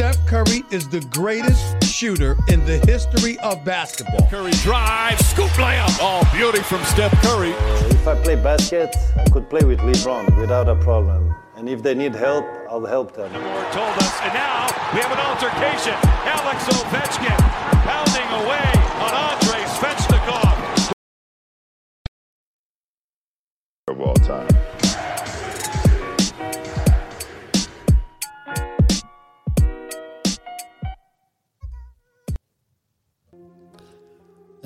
Steph Curry is the greatest shooter in the history of basketball. Curry drives, scoop layup. Oh, beauty from Steph Curry. Uh, if I play basket, I could play with LeBron without a problem. And if they need help, I'll help them. Moore told us, and now we have an altercation. Alex Ovechkin pounding away on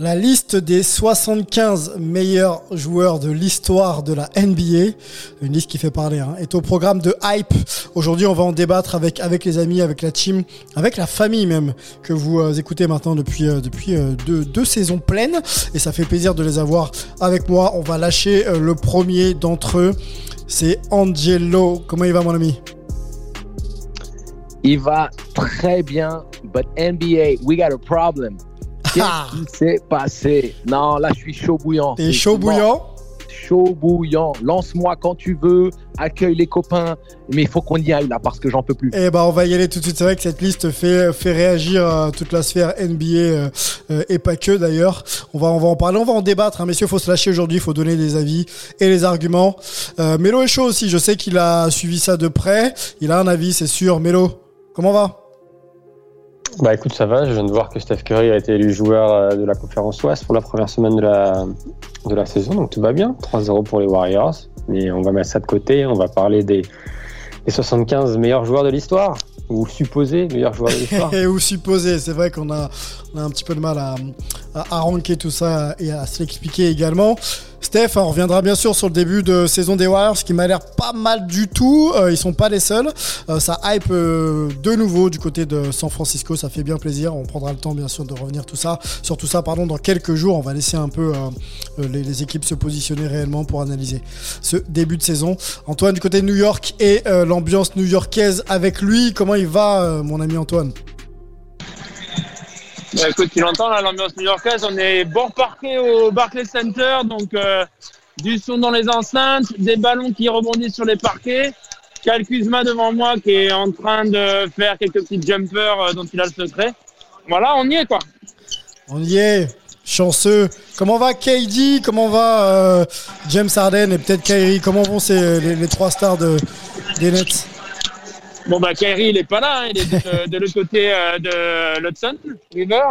La liste des 75 meilleurs joueurs de l'histoire de la NBA, une liste qui fait parler, hein, est au programme de Hype. Aujourd'hui, on va en débattre avec les amis, avec la team, avec la famille même que vous euh, écoutez maintenant depuis euh, euh, deux, deux saisons pleines, et ça fait plaisir de les avoir avec moi. On va lâcher le premier d'entre eux, c'est Angelo. Comment il va, mon ami? Il va très bien, but NBA, we got a problem. Ah. Qu'est-ce qui s'est passé? Non, là, je suis chaud bouillant. T'es chaud bouillant? Chaud bouillant. Lance-moi quand tu veux, accueille les copains, mais il faut qu'on y aille là parce que j'en peux plus. Eh ben, on va y aller tout de suite. C'est vrai que cette liste fait fait réagir euh, toute la sphère NBA euh, euh, et pas que d'ailleurs. On va on va en parler, on va en débattre. Hein. Messieurs, faut se lâcher aujourd'hui. Faut donner des avis et les arguments. Mélo est chaud aussi. Je sais qu'il a suivi ça de près. Il a un avis, c'est sûr. Mélo, comment va? Bah écoute, ça va. Je viens de voir que Steph Curry a été élu joueur euh, de la conférence Ouest pour la première semaine de la, de la saison, donc tout va bien. 3-0 pour les Warriors. Mais on va mettre ça de côté. On va parler des, des 75 meilleurs joueurs de l'histoire, ou supposés meilleurs joueurs de l'histoire. Ou supposé. C'est vrai qu'on a, on a un petit peu de mal à, à, à ranker tout ça et à se l'expliquer également. Steph, on reviendra bien sûr sur le début de saison des Warriors, qui m'a l'air pas mal du tout. Euh, ils sont pas les seuls. Euh, ça hype euh, de nouveau du côté de San Francisco. Ça fait bien plaisir. On prendra le temps bien sûr de revenir tout ça, sur tout ça, pardon, dans quelques jours. On va laisser un peu euh, les, les équipes se positionner réellement pour analyser ce début de saison. Antoine du côté de New York et l'ambiance new-yorkaise avec lui. Comment il va, mon ami Antoine? Bah, écoute, tu l'entends là, l'ambiance new-yorkaise. On est bord parquet au Barclays Center, donc euh, du son dans les enceintes, des ballons qui rebondissent sur les parquets. Cal Kuzma devant moi qui est en train de faire quelques petits jumpers euh, dont il a le secret. Voilà, on y est quoi. On y est, chanceux. Comment va KD Comment va euh, James Harden et peut-être Kyrie? Comment vont ces, les, les trois stars de, des Nets? Bon bah Kyrie il est pas là, hein, il est de, de l'autre côté euh, de l'Hudson River.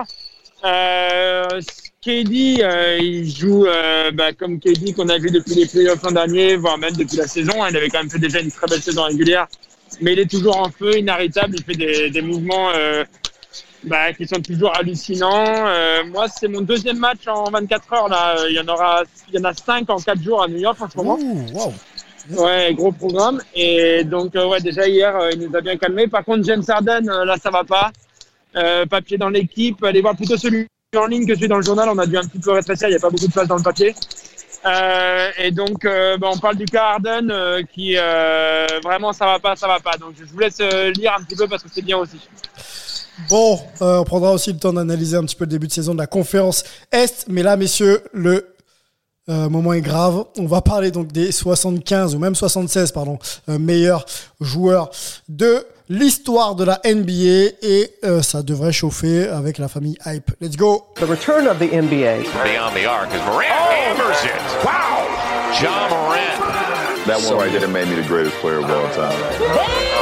Euh, KD euh, il joue euh, bah, comme KD qu'on a vu depuis les playoffs l'an dernier, voire même depuis la saison. hein. Il avait quand même fait déjà une très belle saison régulière, mais il est toujours en feu, inarrêtable. Il fait des, des mouvements euh, bah, qui sont toujours hallucinants. Euh, moi c'est mon deuxième match en 24 heures là. Il y en aura, il y en a cinq en quatre jours à New York en ce moment. Ouh, wow. Ouais, gros programme. Et donc, euh, ouais, déjà hier, euh, il nous a bien calmé. Par contre, James Harden, euh, là, ça va pas. Papier dans l'équipe. Allez voir plutôt celui en ligne que celui dans le journal. On a dû un petit peu rétrécir. Il n'y a pas beaucoup de place dans le papier. Et donc, bah, on parle du cas Harden qui vraiment ça va pas, ça va pas. Donc, je vous laisse lire un petit peu parce que c'est bien aussi. Bon, on prendra aussi le temps d'analyser un petit peu le début de saison de la conférence Est. Mais là, messieurs, le euh, moment est grave. On va parler donc des 75 ou même 76 pardon euh, meilleurs joueurs de l'histoire de la NBA et euh, ça devrait chauffer avec la famille Hype. Let's go. The return of the NBA. Beyond the arc as Morant hammers it. Wow! John Morant. That one right there made me the greatest player of all time.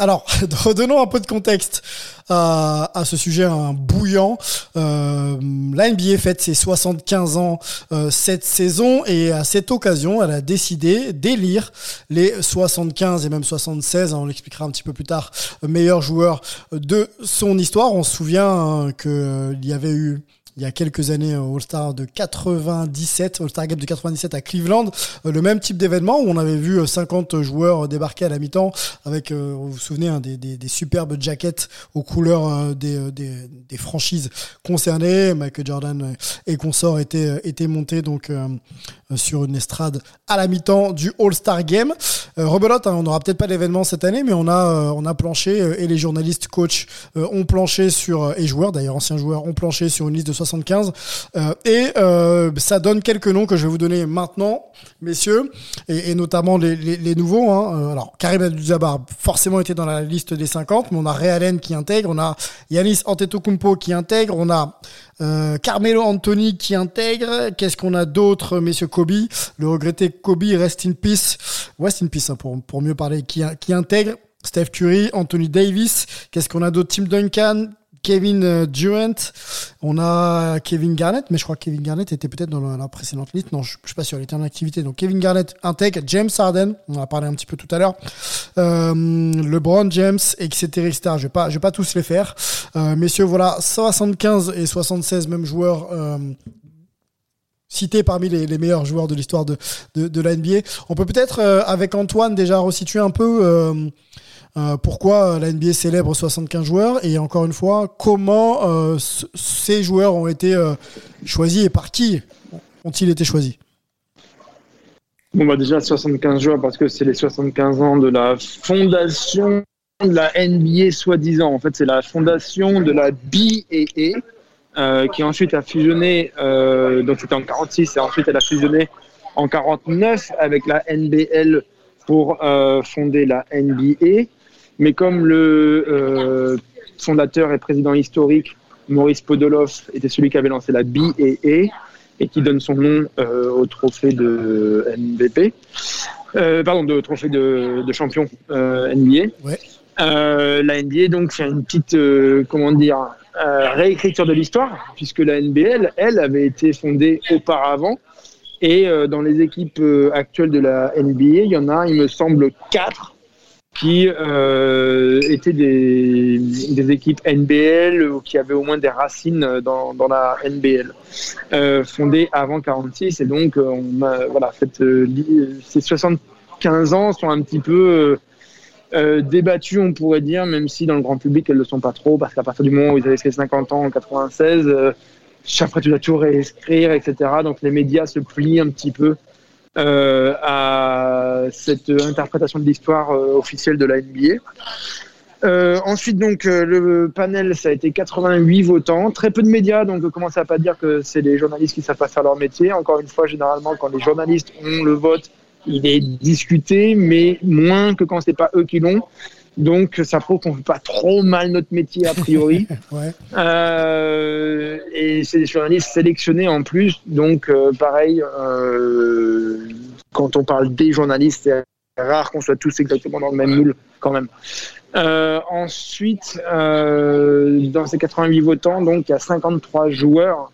Alors, redonnons un peu de contexte à, à ce sujet un bouillant. Euh, la NBA fête ses 75 ans euh, cette saison et à cette occasion, elle a décidé d'élire les 75 et même 76, hein, on l'expliquera un petit peu plus tard, meilleurs joueurs de son histoire. On se souvient hein, que euh, il y avait eu il y a quelques années au All-Star de 97, All-Star Game de 97 à Cleveland, euh, le même type d'événement où on avait vu 50 joueurs débarquer à la mi-temps avec, vous vous souvenez, hein, des, superbes jackets aux couleurs des, franchises concernées. Michael Jordan et consorts étaient, montés donc sur une estrade à la mi-temps du All-Star Game. Euh, rebelote, hein, on n'aura peut-être pas d'événement cette année, mais on a, euh, on a planché et les journalistes, coachs ont planché sur et joueurs d'ailleurs anciens joueurs ont planché sur une liste de 75 et ça donne quelques noms que je vais vous donner maintenant, messieurs, et, et notamment les, les, les nouveaux. Hein. alors Karim Abdul-Jabbar forcément était dans la liste des 50, mais on a Ray Allen qui intègre, on a Yanis Antetokounmpo qui intègre, on a euh, Carmelo Anthony qui intègre. Qu'est-ce qu'on a d'autre, messieurs Kobe? Le regretté Kobe, rest in peace. Rest in peace, hein, pour, pour mieux parler, qui, qui intègre? Steph Curry, Anthony Davis. Qu'est-ce qu'on a d'autre? Tim Duncan, Kevin euh, Durant, on a Kevin Garnett, mais je crois que Kevin Garnett était peut-être dans la, précédente liste. Non, je, ne suis pas sûr, il était en activité. Donc Kevin Garnett intègre, James Harden, on en a parlé un petit peu tout à l'heure, euh, LeBron James, etc.. Je vais pas, je vais pas tous les faire. Euh, messieurs, voilà, 75 et 76 mêmes joueurs. Cités parmi les, meilleurs joueurs de l'histoire de, de, la NBA. On peut peut-être, avec Antoine, déjà resituer un peu euh, pourquoi la NBA célèbre 75 joueurs et encore une fois, comment euh, ces joueurs ont été euh, choisis et par qui ont-ils été choisis? Bon, bah déjà 75 joueurs parce que c'est les 75 ans de la fondation de la NBA soi-disant. En fait, c'est la fondation de la BAA qui ensuite a fusionné, donc c'était en 46 et ensuite elle a fusionné en 49 avec la NBL pour fonder la NBA. Mais comme le euh, fondateur et président historique Maurice Podoloff était celui qui avait lancé la BAA et qui donne son nom euh, au trophée de MVP, euh, pardon, de trophée de, champion NBA. la NBA donc fait une petite, comment dire, réécriture de l'histoire, puisque la NBL, elle, avait été fondée auparavant. Et dans les équipes actuelles de la NBA, il y en a, il me semble, quatre qui euh, étaient des, des, équipes NBL ou qui avaient au moins des racines dans, dans la NBL, euh, fondée avant 46. Et donc, euh, on a, voilà, fait, euh, ces 75 ans sont un petit peu euh, débattus, on pourrait dire, même si dans le grand public, elles ne le sont pas trop, parce qu'à partir du moment où ils avaient fait 50 ans en 96, chaque fois tu dois tout réécrire, etc. Donc les médias se plient un petit peu euh, à cette interprétation de l'histoire euh, officielle de la NBA. Euh, ensuite, donc, euh, le panel, ça a été 88 votants. Très peu de médias, donc commencez à pas dire que c'est les journalistes qui savent pas faire leur métier. Encore une fois, généralement, quand les journalistes ont le vote, il est discuté, mais moins que quand c'est pas eux qui l'ont. Donc, ça prouve qu'on fait pas trop mal notre métier a priori. ouais. euh, et c'est des journalistes sélectionnés en plus. Donc, euh, pareil, euh, quand on parle des journalistes, c'est rare qu'on soit tous exactement dans le même moule quand même. Ensuite, dans ces 88 votants, donc il y a 53 joueurs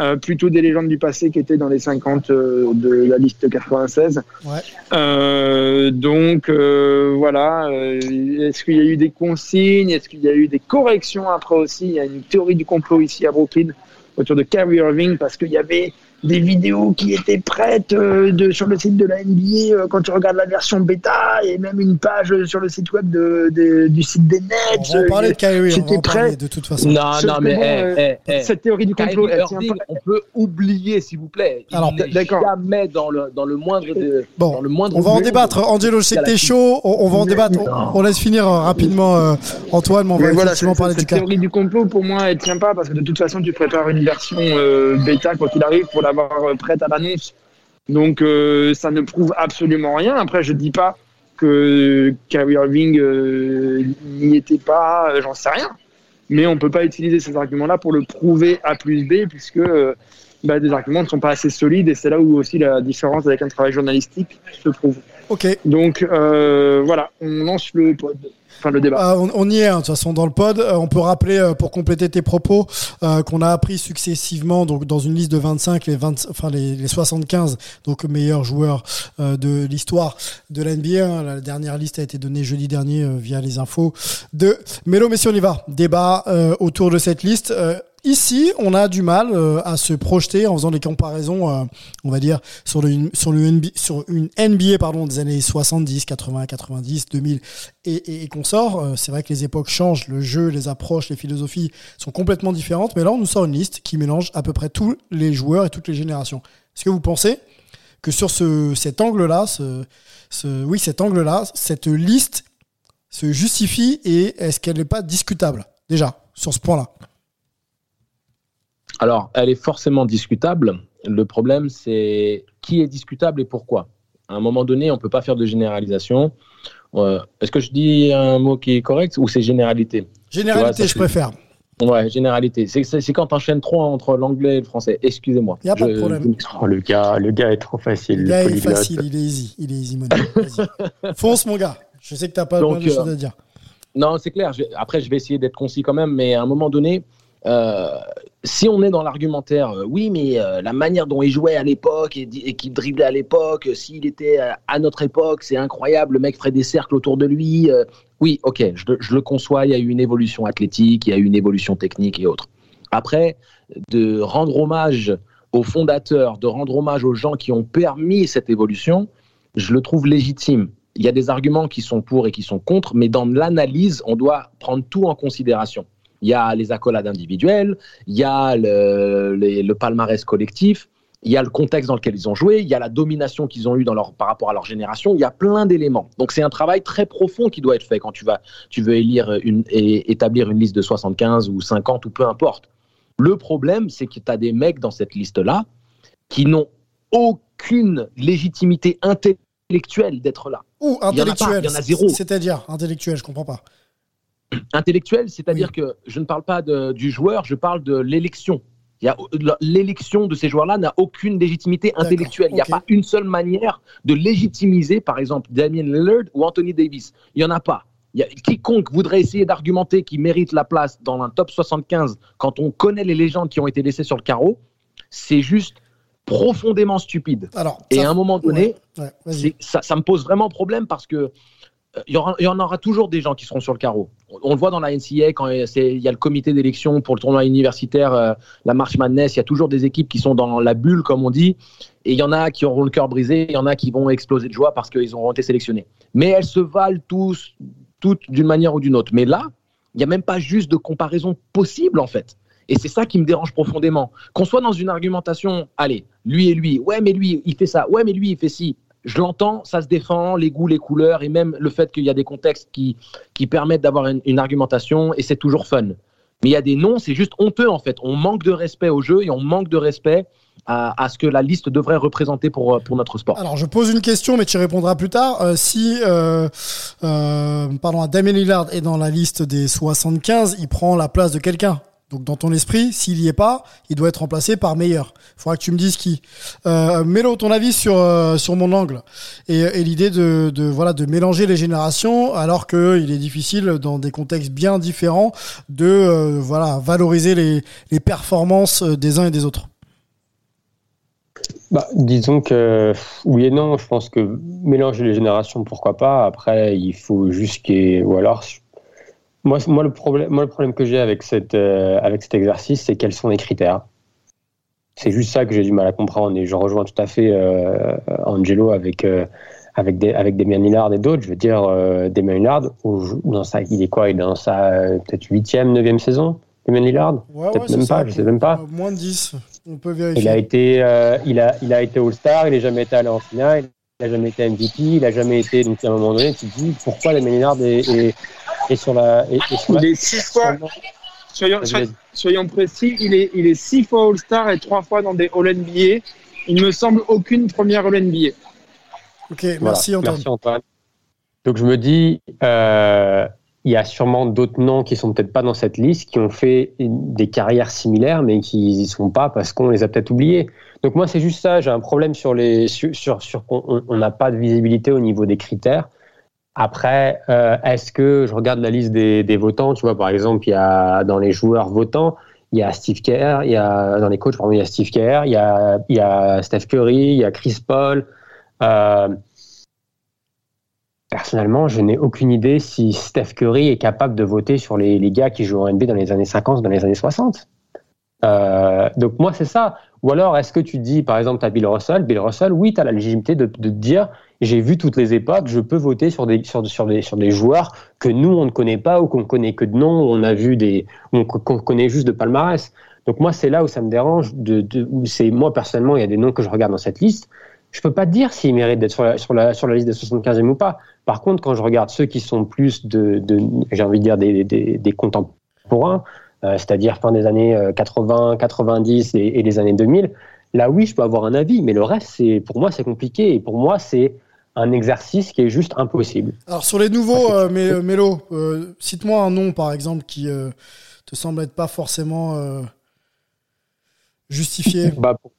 euh, plutôt des légendes du passé qui étaient dans les 50 euh, de la liste 96. Ouais. Euh, donc euh, voilà, est-ce qu'il y a eu des consignes? Est-ce qu'il y a eu des corrections? Après aussi Il y a une théorie du complot ici à Brooklyn autour de Kyrie Irving parce qu'il y avait des vidéos qui étaient prêtes euh, de, sur le site de la NBA euh, quand tu regardes la version bêta et même une page sur le site web de, de du site des Nets. On va parler de Kyrie, on va parler de toute façon. Non, non, mais eh, eh, cette théorie du complot, Irving, on peut oublier, s'il vous plaît. Il Alors, d'accord. Jamais dans le dans le moindre de, bon, dans le moindre. On va en débattre. Angelo, je sais que t'es chaud. On, on, va en débattre. On, on, laisse finir euh, rapidement Antoine, mais on va mais voilà, effectivement parler cette théorie du complot, pour moi, elle tient pas parce que de toute façon, tu prépares une version euh, bêta quoi qu'il arrive pour la avoir euh, prête à l'annonce. Donc euh, ça ne prouve absolument rien. Après, je dis pas que Kyrie Irving euh, n'y était pas, j'en sais rien. Mais on peut pas utiliser ces arguments-là pour le prouver A plus B, puisque bah, des arguments ne sont pas assez solides, et c'est là où aussi la différence avec un travail journalistique se trouve. Ok. Donc voilà, on lance le pod Euh, on, y est, hein, de toute façon, dans le pod. Euh, on peut rappeler, euh, pour compléter tes propos, qu'on a appris successivement, donc dans une liste de 25, les 20, enfin les, les 75, donc meilleurs joueurs de l'histoire de l'NBA. Hein. La dernière liste a été donnée jeudi dernier via les infos de Mélo. Messieurs, on y va. Débat autour de cette liste. Ici, on a du mal euh, à se projeter en faisant des comparaisons, euh, on va dire, sur, le, sur, le NBA, une NBA pardon, des années 70, 80, 90, 2000 et, qu'on sort. Euh, c'est vrai que les époques changent, le jeu, les approches, les philosophies sont complètement différentes, mais là, on nous sort une liste qui mélange à peu près tous les joueurs et toutes les générations. Est-ce que vous pensez que sur ce, cet angle-là, ce, oui, cet angle-là, cette liste se justifie et est-ce qu'elle n'est pas discutable déjà sur ce point-là? Alors, elle est forcément discutable. Le problème, c'est qui est discutable et pourquoi. À un moment donné, on ne peut pas faire de généralisation. Euh, Est-ce que je dis un mot qui est correct ou c'est généralité? Généralité, Tu vois, ça, je préfère. Ouais, généralité. C'est- quand tu enchaînes trop entre l'anglais et le français. Excusez-moi. Il n'y a pas de Je- problème. Oh, le gars, le gars est trop facile. Le le gars est facile, il est easy. Il est easy, money. Fonce, mon gars. Je sais que tu n'as pas Donc, plein de euh, choses à dire. Non, c'est clair. Je- Après, je vais essayer d'être concis quand même, mais à un moment donné, euh, si on est dans l'argumentaire, euh, oui, mais euh, la manière dont il jouait à l'époque et, et qu'il driblait à l'époque, s'il était à notre époque, c'est incroyable, le mec ferait des cercles autour de lui. oui, ok, je, je le conçois, il y a eu une évolution athlétique, il y a eu une évolution technique et autres. Après, de rendre hommage aux fondateurs, de rendre hommage aux gens qui ont permis cette évolution, je le trouve légitime. Il y a des arguments qui sont pour et qui sont contre, mais dans l'analyse, on doit prendre tout en considération. Il y a les accolades individuelles, il y a le, les- le palmarès collectif, il y a le contexte dans lequel ils ont joué, il y a la domination qu'ils ont eue dans leur, par rapport à leur génération, il y a plein d'éléments. Donc c'est un travail très profond qui doit être fait quand tu, vas, tu veux élire une, et établir une liste de 75 ou 50 ou peu importe. Le problème, c'est que tu as des mecs dans cette liste-là qui n'ont aucune légitimité intellectuelle d'être là. Ou il y en a pas, intellectuel. il y en a zéro. C'est-à-dire intellectuel, je comprends pas. Intellectuel, c'est-à-dire que je ne parle pas de- du joueur, je parle de l'élection. A- L'élection de ces joueurs-là n'a aucune légitimité intellectuelle. Il n'y a pas une seule manière de légitimiser, par exemple, Damien Lillard ou Anthony Davis. Il n'y en a pas. Il y a, quiconque voudrait essayer d'argumenter qu'il mérite la place dans un top 75 quand on connaît les légendes qui ont été laissées sur le carreau, c'est juste profondément stupide. Alors, Et à un moment donné, Ouais, ça, ça me pose vraiment problème parce que euh, y, il y en aura toujours des gens qui seront sur le carreau. On, le voit dans la NCA quand il y a- c'est- il y a le comité d'élection pour le tournoi universitaire, euh, la March Madness. Il y a toujours des équipes qui sont dans la bulle, comme on dit, et il y en a qui auront le cœur brisé, il y en a qui vont exploser de joie parce qu'ils auront été sélectionnés. Mais elles se valent tous, toutes d'une manière ou d'une autre. Mais là, il n'y a même pas juste de comparaison possible en fait. Et c'est ça qui me dérange profondément. Qu'on soit dans une argumentation, allez, lui et lui, ouais, mais lui, il fait ça, ouais, mais lui, il fait ci. Je l'entends, ça se défend, les goûts, les couleurs, et même le fait qu'il y a des contextes qui, qui permettent d'avoir une, argumentation, et c'est toujours fun. Mais il y a des noms, c'est juste honteux en fait. On manque de respect au jeu et on manque de respect à, à ce que la liste devrait représenter pour, pour notre sport. Alors, je pose une question, mais tu répondras plus tard. Euh, si, euh, euh, pardon, Damien Lillard est dans la liste des 75, il prend la place de quelqu'un. Donc, dans ton esprit, s'il y est pas, il doit être remplacé par meilleur. Il faudra que tu me dises qui. Euh, Mélo, ton avis sur euh, sur mon angle et, l'idée de, de voilà de mélanger les générations, alors que il est difficile dans des contextes bien différents de euh, voilà valoriser les les performances euh, des uns et des autres. Bah, disons que oui et non, je pense que mélanger les générations, pourquoi pas. Après, il faut juste qu'il ou alors moi, moi le problème, moi le problème que j'ai avec cette euh, avec cet exercice, c'est quels sont les critères. C'est juste ça que j'ai du mal à comprendre et je rejoins tout à fait euh, Angelo avec euh, avec des avec Damien Lillard et d'autres. Je veux dire, euh, Damien Lillard, au- dans sa, il est quoi? Il est dans sa peut-être huitième, neuvième saison. Damien Lillard, Ouais, peut-être ouais, même pas, je sais même pas. Moins de 10, on peut Il a vérifier. été, il a, il a été All-Star, il n'a jamais été allé en finale, il n'a jamais été MVP, il n'a jamais été. Donc à un moment donné, tu te dis pourquoi les Lillard est, est, est sur la. Sur Il est six fois, soyons, précis, il est, il est six fois All-Star et trois fois dans des All-NBA. Il me semble aucune première All-NBA. Ok, Voilà. merci Antoine. Merci Antoine. Donc je me dis, euh, il y a sûrement d'autres noms qui sont peut-être pas dans cette liste, qui ont fait des carrières similaires, mais qui y sont pas parce qu'on les a peut-être oubliés. Donc moi c'est juste ça, j'ai un problème sur les sur sur, sur qu'on on n'a pas de visibilité au niveau des critères. Après, euh, est-ce que je regarde la liste des, des votants, tu vois par exemple il y a dans les joueurs votants il y a Steve Kerr, il y a dans les coachs pardon, il y a Steve Kerr, il y a il y a Steph Curry, il y a Chris Paul. Euh, Personnellement, je n'ai aucune idée si Steph Curry est capable de voter sur les, les gars qui jouent en NBA dans les années 50, dans les années 60. Euh, donc moi c'est ça. Ou alors est-ce que tu dis par exemple à Bill Russell, Bill Russell, oui, tu as la légitimité de, de te dire j'ai vu toutes les époques, je peux voter sur des sur, des sur des joueurs que nous on ne connaît pas ou qu'on connaît que de nom, on a vu des qu'on connaît juste de palmarès. Donc moi c'est là où ça me dérange de, de moi personnellement il y a des noms que je regarde dans cette liste, je peux pas te dire s'ils méritent d'être sur la, sur la sur la liste des 75e ou pas. Par contre quand je regarde ceux qui sont plus de, de j'ai envie de dire des des, contemporains c'est-à-dire fin des années 80, euh, 90 et, et, les années 2000, là oui, je peux avoir un avis, mais le reste, c'est pour moi, c'est compliqué. Et pour moi, c'est un exercice qui est juste impossible. Alors sur les nouveaux, euh, Mélo, euh, cite-moi un nom par exemple qui te semble être pas forcément justifié. bah, pour,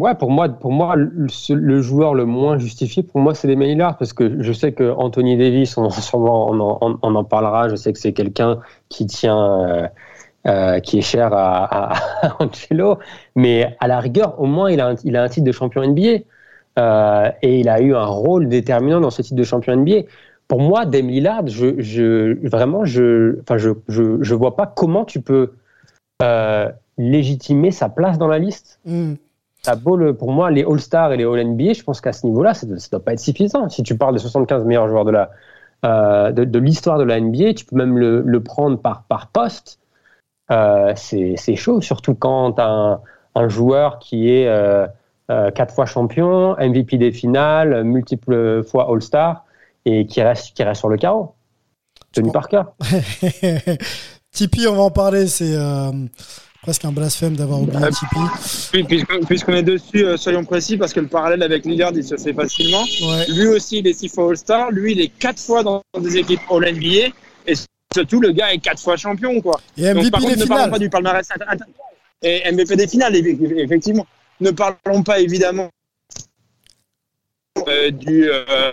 ouais, pour moi, pour moi le, joueur le moins justifié, pour moi, c'est les Lillard parce que je sais que Anthony Davis, on, sûrement, on, en, on en parlera. Je sais que c'est quelqu'un qui tient euh, qui est cher à, à, Angelo, mais à la rigueur, au moins, il a un, il a un titre de champion NBA. Euh, et il a eu un rôle déterminant dans ce titre de champion NBA. Pour moi, Dame Lillard, je, je, vraiment, je, enfin, je, je, je vois pas comment tu peux euh, légitimer sa place dans la liste. Mm. Ça beau pour moi, les All-Stars et les All-NBA, je pense qu'à ce niveau-là, ça ne doit pas être suffisant. Si tu parles des 75 meilleurs joueurs de la, euh, de, de l'histoire de la NBA, tu peux même le, le prendre par, par poste. Euh, c'est chaud, surtout quand tu as un, joueur qui est euh, euh, quatre fois champion, MVP des finales, multiples fois All-Star et qui reste, qui reste sur le carreau. Tony Parker. Tipeee, on va en parler, c'est presque un blasphème d'avoir oublié Tipeee. Puisqu'on est dessus, soyons précis, parce que le parallèle avec Lillard, il se fait facilement. Lui aussi, il est six fois All-Star. Lui, il est quatre fois dans des équipes All-NBA. Et Surtout, le gars est quatre fois champion, quoi. Et MVP par contre, ne parlons pas du palmarès. Et MVP des finales, effectivement. Ne parlons pas évidemment euh, du euh,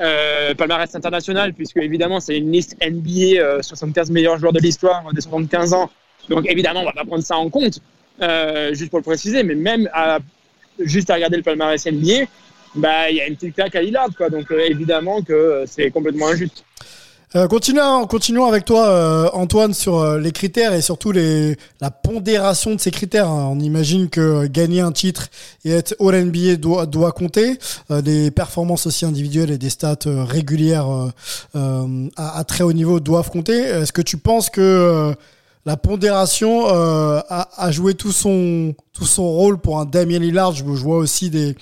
euh, palmarès international, puisque évidemment, c'est une liste NBA, 75 meilleurs joueurs de l'histoire des 75 ans. Donc évidemment, on va pas prendre ça en compte, juste pour le préciser, mais même à, juste à regarder le palmarès NBA, bah, il y a une petite claque à Lillard, quoi. Donc évidemment que c'est complètement injuste. Euh, continuons, continuons avec toi, euh, Antoine, sur euh, les critères et surtout les, la pondération de ces critères. Hein. On imagine que gagner un titre et être All NBA doit, doit compter. des performances aussi individuelles et des stats régulières à, à, très haut niveau doivent compter. Est-ce que tu penses que la pondération a, a, joué tout son, tout son rôle pour un Damien Lillard? Je vois aussi des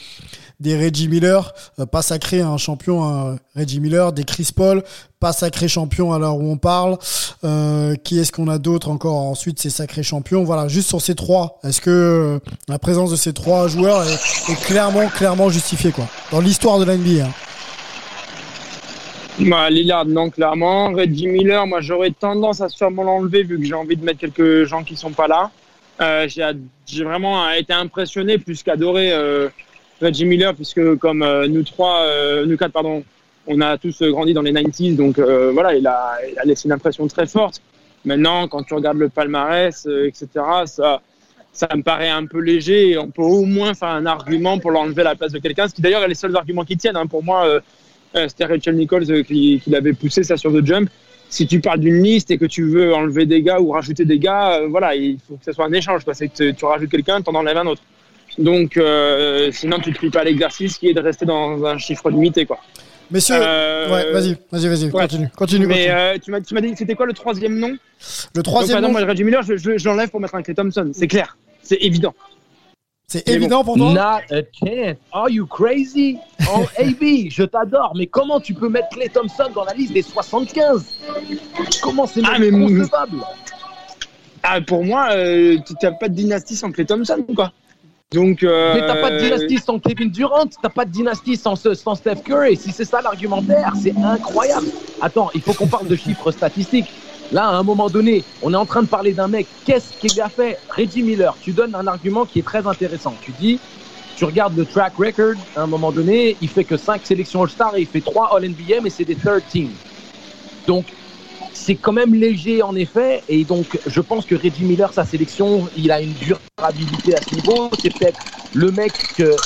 des Reggie Miller, euh, pas sacré un champion, un Reggie Miller, des Chris Paul, pas sacré champion à l'heure où on parle. Euh, qui est-ce qu'on a d'autres encore ensuite ces sacrés champions? Voilà, juste sur ces trois, est-ce que euh, la présence de ces trois joueurs est, clairement, clairement justifiée quoi? Dans l'histoire de l'NBA hein bah, non, clairement. Reggie Miller, moi, j'aurais tendance à sûrement l'enlever vu que j'ai envie de mettre quelques gens qui sont pas là. J'ai vraiment été impressionné plus qu'adoré Reggie Miller, puisque comme euh, nous trois, euh, nous quatre, pardon, on a tous grandi dans les 90s, donc euh, voilà, il a, laissé une impression très forte. Maintenant, quand tu regardes le palmarès, etc., ça, me paraît un peu léger. on peut au moins faire un argument pour l'enlever à la place de quelqu'un, ce qui d'ailleurs est les seuls arguments qui tiennent. Hein. Pour moi, c'était Rachel Nichols qui, l'avait poussé ça sur The Jump. Si tu parles d'une liste et que tu veux enlever des gars ou rajouter des gars, voilà, il faut que ce soit un échange. C'est que tu rajoutes quelqu'un, tu en enlèves un autre. Donc, euh, sinon, tu ne plies pas l'exercice qui est de rester dans un chiffre limité. Quoi. Messieurs, euh, ouais, vas-y, vas-y, vas-y, continue, continue. Mais euh, tu m'as dit, c'était quoi le troisième nom? Le troisième nom. moi, Reggie Miller, je, je, l'enlève pour mettre un Clay Thompson. C'est clair, c'est évident. C'est évident pour toi? Not a chance. Are you crazy? Oh, AB, je t'adore, mais comment tu peux mettre Clay Thompson dans la liste des 75 Comment c'est ah, mais... concevable ah, Pour moi, euh, tu n'as pas de dynastie sans Clay Thompson, quoi. Donc, euh... Mais t'as pas de dynastie sans Kevin Durant, t'as pas de dynastie sans, Steph Curry. Si c'est ça l'argumentaire, c'est incroyable. Attends, il faut qu'on parle de chiffres statistiques. Là, à un moment donné, on est en train de parler d'un mec. Qu'est-ce qu'il a fait? Reggie Miller, tu donnes un argument qui est très intéressant. Tu dis, tu regardes le track record, à un moment donné, il fait que 5 sélections All-Star et il fait 3 All-NBA, mais c'est des third teams. Donc, c'est quand même léger en effet. Et donc, je pense que Reggie Miller, sa sélection, il a une durabilité à ce niveau. C'est peut-être le mec euh,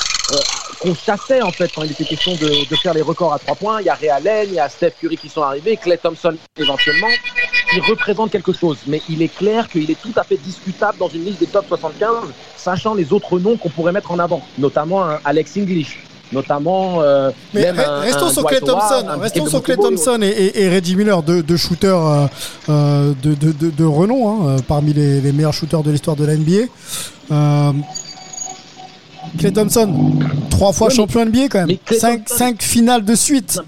qu'on chassait en fait quand il était question de, faire les records à trois points. Il y a Ray Allen, il y a Steph Curry qui sont arrivés, Clay Thompson éventuellement. il représente quelque chose. Mais il est clair qu'il est tout à fait discutable dans une liste des top 75, sachant les autres noms qu'on pourrait mettre en avant, notamment un Alex English. Notamment. euh, Mais un- restons un sur Clay Thompson. Restons sur Clay Thompson et, et- et Reggie Miller, deux, deux shooters euh, euh, de, de- de- de renom, hein, parmi les, les meilleurs shooters de l'histoire de la NBA. Euh, Clay Thompson, trois fois champion NBA quand même. Cinq, cinq finales de suite.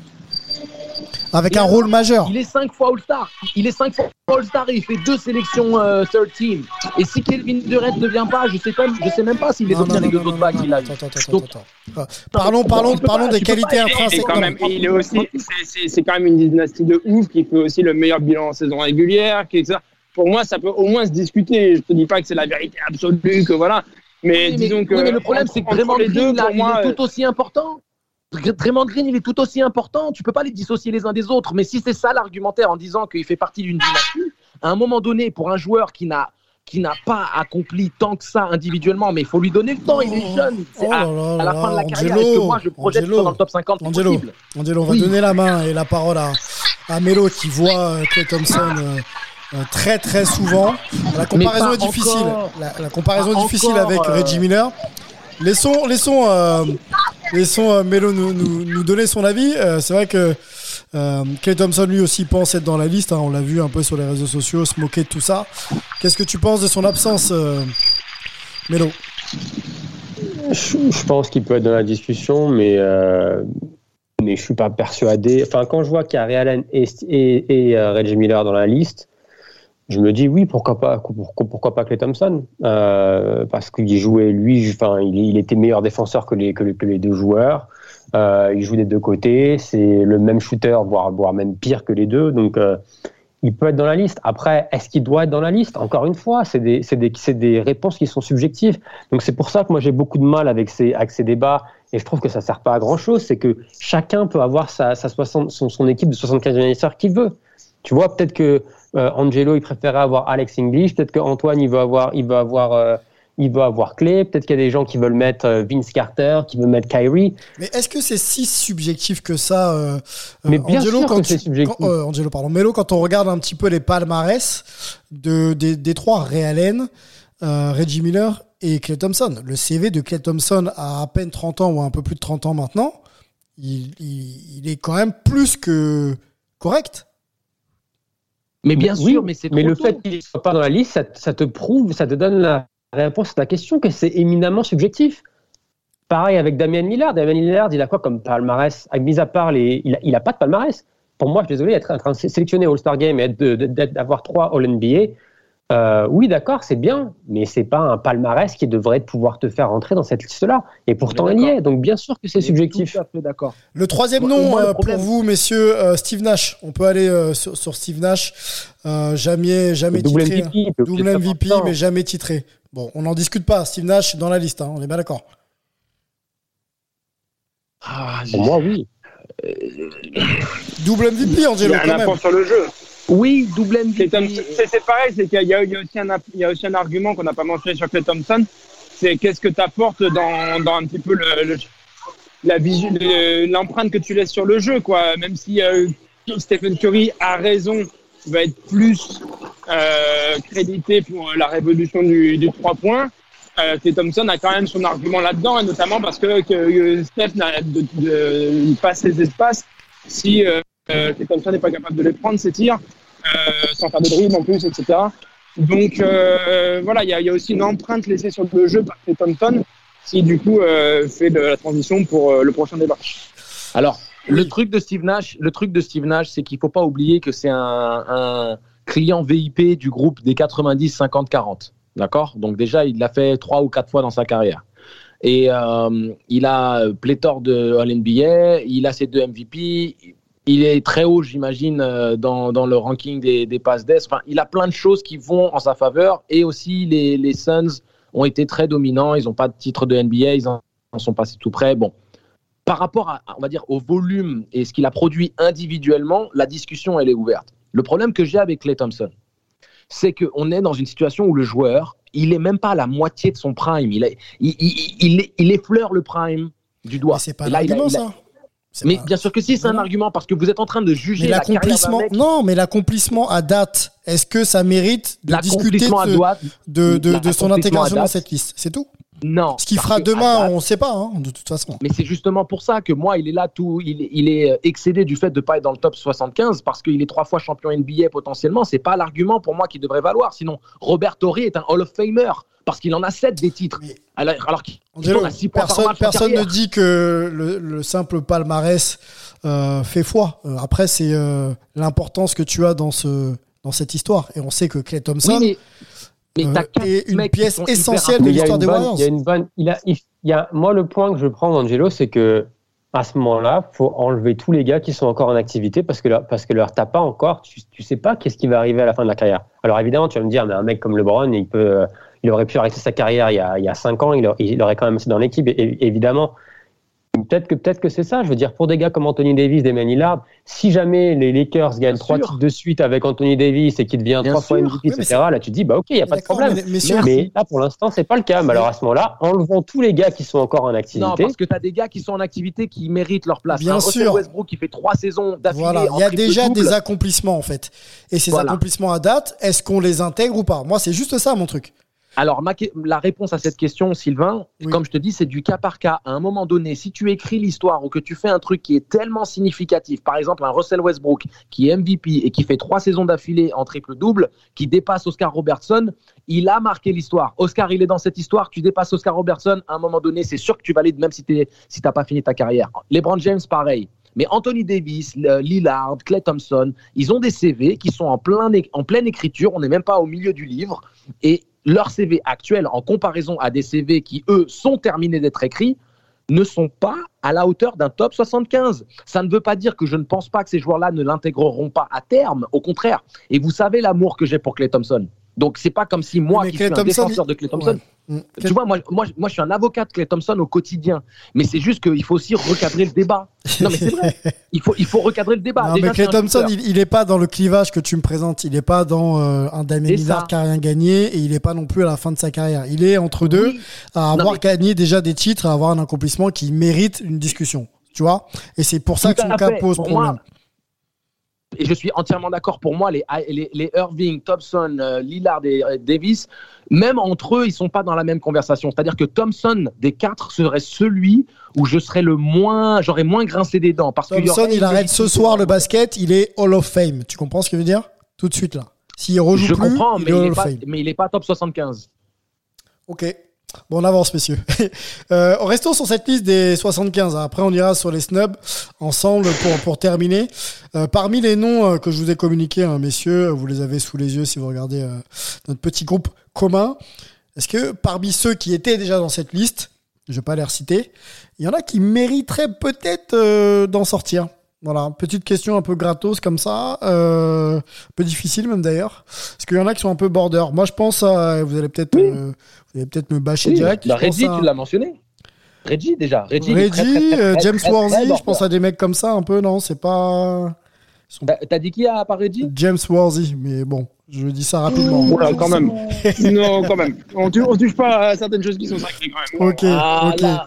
Avec un rôle majeur. Il est cinq fois All-Star. Il est cinq fois All-Star et il fait deux sélections euh, third team. Et si Kelvin Durant ne vient pas, je sais pas, je sais même pas s'il les obtient les deux autres non, qu'il a. Attends, attends, attends, Donc, attends. Euh, Parlons, parlons, parlons pas- des qualités intrinsèques. quand Non, même, mais- il est aussi, c'est- quand même une dynastie de ouf qui fait aussi le meilleur bilan en saison régulière. Qui, ça. Pour moi, ça peut au moins se discuter. Je te dis pas que c'est la vérité absolue, que voilà. Mais Oui, mais, disons que. oui, mais le problème, c'est que Draymond les deux, là, pour il moi, est tout aussi important. Draymond Green, il est tout aussi important. Tu peux pas les dissocier les uns des autres. Mais si c'est ça l'argumentaire en disant qu'il fait partie d'une dynastie, à un moment donné, pour un joueur qui n'a qui n'a pas accompli tant que ça individuellement, mais il faut lui donner le temps, il est jeune. C'est Oh à, là à la fin de la carrière, Angelo, est-ce que moi je projette Angelo, dans le top 50 c'est Angelo, possible? Angelo, on va Oui. donner la main et la parole à, à Melo qui voit euh, Clay Thompson euh, euh, très très souvent. La comparaison est difficile. encore. La, la comparaison est difficile avec euh, Reggie Miller. Laissons, laissons, euh, laissons euh, Melo nous, nous, nous donner son avis. Euh, c'est vrai que Clay Thompson lui aussi pense être dans la liste. hein. on l'a vu un peu sur les réseaux sociaux, se moquer de tout ça. Qu'est-ce que tu penses de son absence, Melo? Je, pense qu'il peut être dans la discussion, mais, mais je suis pas persuadé. Enfin, quand je vois qu'il y a et, et, Reggie Miller dans la liste, je me dis oui, pourquoi pas, pourquoi, pas Clay Thompson Euh, Parce qu'il jouait, lui, enfin, il, il était meilleur défenseur que les, que les, deux joueurs. Euh, il joue des deux côtés, c'est le même shooter, voire, voire même pire que les deux. Donc, euh, il peut être dans la liste. Après, est-ce qu'il doit être dans la liste? Encore une fois, c'est des, des, des réponses qui sont subjectives. Donc c'est pour ça que moi j'ai beaucoup de mal avec ces, avec ces débats et je trouve que ça sert pas à grand chose. C'est que chacun peut avoir sa, sa 60, son, son équipe de 75 anniversaire qu'il veut. Tu vois, peut-être que euh, Angelo il préférait avoir Alex English, peut-être que Antoine il veut avoir, il veut avoir, euh, il veut avoir Clay, peut-être qu'il y a des gens qui veulent mettre euh, Vince Carter, qui veulent mettre Kyrie. Mais est-ce que c'est si subjectif que ça, Mais bien Angelo, sûr quand que c'est tu- subjectif. quand- Angelo, pardon, Melo, quand on regarde un petit peu les palmarès de, des, des trois, Ray Allen, euh, Reggie Miller et Clay Thompson, le CV de Clay Thompson à à peine 30 ans ou un peu plus de 30 ans maintenant, il, il, il est quand même plus que correct. Mais bien Oui, sûr, mais c'est Mais trop le tôt. fait qu'il ne soit pas dans la liste, ça, ça te prouve, ça te donne la réponse à ta question que c'est éminemment subjectif. Pareil avec Damien Lillard. Damien Lillard, il a quoi comme palmarès? À Mis à part, les, il, a, il a pas de palmarès. Pour moi, je suis désolé, être en train de sélectionner All-Star Game et d'avoir trois All-NBA, euh, oui, d'accord, c'est bien, mais c'est pas un palmarès qui devrait pouvoir te faire rentrer dans cette liste-là. Et pourtant, il y est. Donc, bien sûr que c'est subjectif. Tout à fait d'accord. Le troisième nom moi, le euh, pour vous, messieurs, euh, Steve Nash. On peut aller euh, sur, sur Steve Nash. Euh, jamais, jamais Double titré. MVP. obligé Double MVP, ça. mais jamais titré. Bon, on n'en discute pas. Steve Nash dans la liste, hein, on est bien d'accord. Ah, Pour moi, oui. Double MVP, Il Angelo, y a un quand même. apport sur le jeu. Oui, double MVP. C'est pareil, c'est qu'il y, y a aussi un, argument qu'on n'a pas mentionné sur Clay Thompson, c'est qu'est-ce que tu apportes dans, dans un petit peu le, le- la l'empreinte que tu laisses sur le jeu, quoi. Même si euh, Stephen Curry a raison, va être plus euh, crédité pour la révolution du, du 3 points. Euh, Clay Thompson a quand même son argument là-dedans, et notamment parce que, que Steph n'a de, pas ses espaces si euh, euh, Clay Thompson n'est pas capable de les prendre, ses tirs, euh, sans faire de dribble en plus, etc. Donc euh, voilà, il y, a- il y a aussi une empreinte laissée sur le jeu par Thompson, qui du coup euh, fait de la transition pour euh, le prochain débat. Alors, le truc de Steve Nash, le truc de Steve Nash, c'est qu'il faut pas oublier que c'est un, un client VIP du groupe des 90 50 40. D'accord? Donc déjà, il l'a fait trois ou quatre fois dans sa carrière. Et euh, il a pléthore de All-NBA, il a ses deux MVP, il est très haut, j'imagine, euh, dans, dans le ranking des, des passes d'Est. Enfin, il a plein de choses qui vont en sa faveur. Et aussi, les, les Suns ont été très dominants. Ils n'ont pas de titre de NBA, ils en, sont passés tout près. Bon, par rapport à, on va dire, au volume et ce qu'il a produit individuellement, la discussion, elle est ouverte. Le problème que j'ai avec Clay Thompson, c'est qu'on est dans une situation où le joueur, il est même pas à la moitié de son prime. Il, est, il, il, il, il effleure le prime du doigt. C'est pas l'argument, ça. Mais bien sûr que si, c'est un argument parce que vous êtes en train de juger la l'accomplissement, mec. non, mais l'accomplissement à date, est-ce que ça mérite de discuter L'accomplissement à de, droite, de, de- de son intégration dans date. cette liste? C'est tout. Non. Ce qu'il fera demain, date- on ne sait pas, hein, de toute façon. Mais c'est justement pour ça que moi, il est là tout, il, est- il est euh, excédé du fait de pas être dans le top 75 parce qu'il est trois fois champion NBA potentiellement. C'est pas l'argument pour moi qui devrait valoir. Sinon, Robert Torrey est un Hall of Famer parce qu'il en a sept des titres. Mais- Alors, alors qu'il Angelo, personne, personne ne dit que le, le simple palmarès euh, fait foi. Euh, après, c'est euh, l'importance que tu as dans, ce, dans cette histoire. Et on sait que Clay Thompson Oui, mais, mais euh, t'as quatre est une pièce essentielle de l'histoire des Warriors. Il y a une bonne. Il a, il y a, moi, le point que je prends d'Angelo, c'est que à ce moment-là, faut enlever tous les gars qui sont encore en activité parce que leur, parce que leur t'as pas encore. Tu, tu sais pas qu'est-ce qui va arriver à la fin de la carrière. Alors évidemment, tu vas me dire, mais un mec comme LeBron, il peut, euh, il aurait pu arrêter sa carrière il y a, il y a cinq ans. Il, aurait- il aurait quand même été dans l'équipe, évidemment. Peut-être que peut-être que c'est ça. Je veux dire, pour des gars comme Anthony Davis, des Lillard, si jamais les Lakers gagnent trois titres de suite avec Anthony Davis et qu'il devient trois fois. MVP, Oui, etc. Là, tu te dis, bah ok, il y a pas de problème. mais- là, pour l'instant, c'est pas le cas. Mais alors à ce moment-là, enlevons tous les gars qui sont encore en activité. Non, parce que tu as des gars qui sont en activité qui méritent leur place. Bien sûr. Westbrook qui fait trois saisons d'affilée. Voilà, il y a déjà double. des accomplissements en fait. Et ces Voilà. accomplissements à date, est-ce qu'on les intègre ou pas? Moi, c'est juste ça mon truc. Alors, ma la réponse à cette question, Sylvain, Oui. comme je te dis, c'est du cas par cas. À un moment donné, si tu écris l'histoire ou que tu fais un truc qui est tellement significatif, par exemple un Russell Westbrook qui est MVP et qui fait trois saisons d'affilée en triple-double, qui dépasse Oscar Robertson, il a marqué l'histoire. Oscar, il est dans cette histoire, tu dépasses Oscar Robertson, à un moment donné, c'est sûr que tu valides même si tu si t'as pas fini ta carrière. LeBron James, pareil. Mais Anthony Davis, Lillard, Clay Thompson, ils ont des CV qui sont en, plein, en pleine écriture, on n'est même pas au milieu du livre, et leur CV actuel, en comparaison à des CV qui, eux, sont terminés d'être écrits, ne sont pas à la hauteur d'un top 75. Ça ne veut pas dire que je ne pense pas que ces joueurs-là ne l'intégreront pas à terme, au contraire. Et vous savez l'amour que j'ai pour Clay Thompson. Donc c'est pas comme si moi Mais qui suis un défenseur de Clay Thompson, Ouais. Mm. tu vois, moi, moi, moi, je suis un avocat de Clay Thompson au quotidien. Mais c'est juste qu'il faut aussi recadrer le débat. Non, mais c'est vrai. Il faut, il faut recadrer le débat. Non, Déjà, mais Clay Thompson, il, il est pas dans le clivage que tu me présentes. Il est pas dans euh, un Damien Lillard qui a rien gagné et il est pas non plus à la fin de sa carrière. Il est entre deux Oui. à avoir mais- gagné déjà des titres, à avoir un accomplissement qui mérite une discussion. Tu vois? Et c'est pour ça Tout que son cas pose problème. moi, et je suis entièrement d'accord. Pour moi, les, les, les Irving, Thompson, euh, Lillard et euh, Davis, même entre eux, ils sont pas dans la même conversation. C'est-à-dire que Thompson, des quatre, serait celui où je serais le moins, j'aurais moins grincé des dents. Parce Thompson, il arrête ce soir le basket, il est Hall of Fame. Tu comprends ce que je veux dire? Tout de suite là. S'il rejoue Je plus, comprends, il mais est il, est of pas, Fame. mais il est pas top 75. Ok. Bon, on avance, messieurs. euh, restons sur cette liste des 75. Après, on ira sur les snubs ensemble pour, pour terminer. Euh, parmi les noms euh, que je vous ai communiqués, hein, messieurs, vous les avez sous les yeux si vous regardez notre petit groupe commun. Est-ce que parmi ceux qui étaient déjà dans cette liste, je vais pas les reciter, il y en a qui mériteraient peut-être d'en sortir? Voilà, petite question un peu gratos comme ça, euh, un peu difficile même d'ailleurs. Est-ce qu'il y en a qui sont un peu border Moi je pense à, vous allez peut-être euh, vous allez peut-être me bâcher Oui, direct. bah, je pense Reggie, à- tu l'as mentionné. Reggie, déjà. Reggie, Reggie, très, très, euh, très, James Worthy, je pense à des mecs comme ça un peu, non, c'est pas T'as t'as dit qui à part Reggie? James Worthy, mais bon, je dis ça rapidement. Quand même. non, quand même. On touche, on touche pas à certaines choses qui sont sacrées quand même. Ok, Ah, ok, là.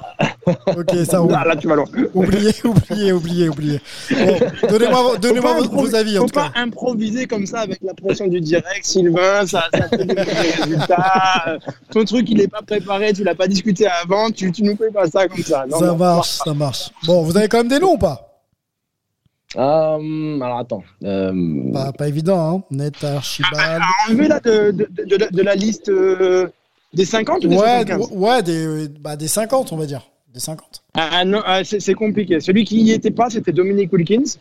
ok, ça roule. Là, là, tu vas loin. Oubliez, oubliez, oubliez, oubliez. Bon, donnez-moi, vos- Faut vos, avis en Faut tout cas. pas improviser comme ça avec la pression du direct, Sylvain. Ça, ça fait des résultats. Euh, Ton truc, il est pas préparé. Tu l'as pas discuté avant. Tu, tu nous fais pas ça comme ça. Non, ça non. marche, ça marche. Bon, vous avez quand même des noms ou pas? Euh, alors attends. Euh, pas, pas évident, hein. Net, Archibald. Enlevé là de, de, de, de la, de la liste euh, des 50 ou des Ouais, 75 ouais, des, bah, des 50, on va dire. Des 50. Ah non, ah, c'est compliqué. Celui qui n'y était pas, c'était Dominic Wilkins.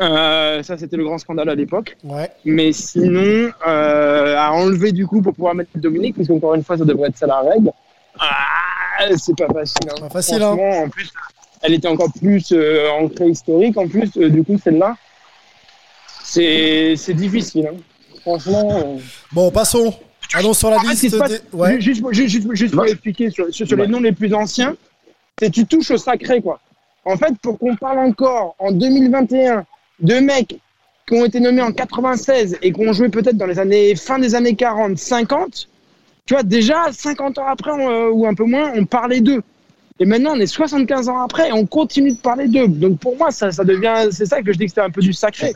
Euh, ça, c'était le grand scandale à l'époque. Ouais. Mais sinon, euh, à enlever du coup pour pouvoir mettre Dominique, parce qu'encore une fois, ça devrait être ça la règle. Ah, c'est pas facile. Hein. Pas facile, hein. Franchement, En plus, elle était encore plus euh, ancrée historique. En plus, euh, du coup, celle-là, c'est c'est difficile. Hein. Franchement. euh, Bon, passons. Allons sur la liste. des- Ouais. Juste, juste, juste, juste pour expliquer sur, sur, sur les noms les plus anciens, c'est tu touches au sacré, quoi. En fait, pour qu'on parle encore en 2021 de mecs qui ont été nommés en 96 et qui ont joué peut-être dans les années fin des années 40, 50, tu vois, déjà 50 ans après on, euh, ou un peu moins, on parlait d'eux. Et maintenant, on est 75 ans après et on continue de parler d'eux. Donc pour moi, ça, ça devient, c'est ça que je dis que c'est un peu du sacré.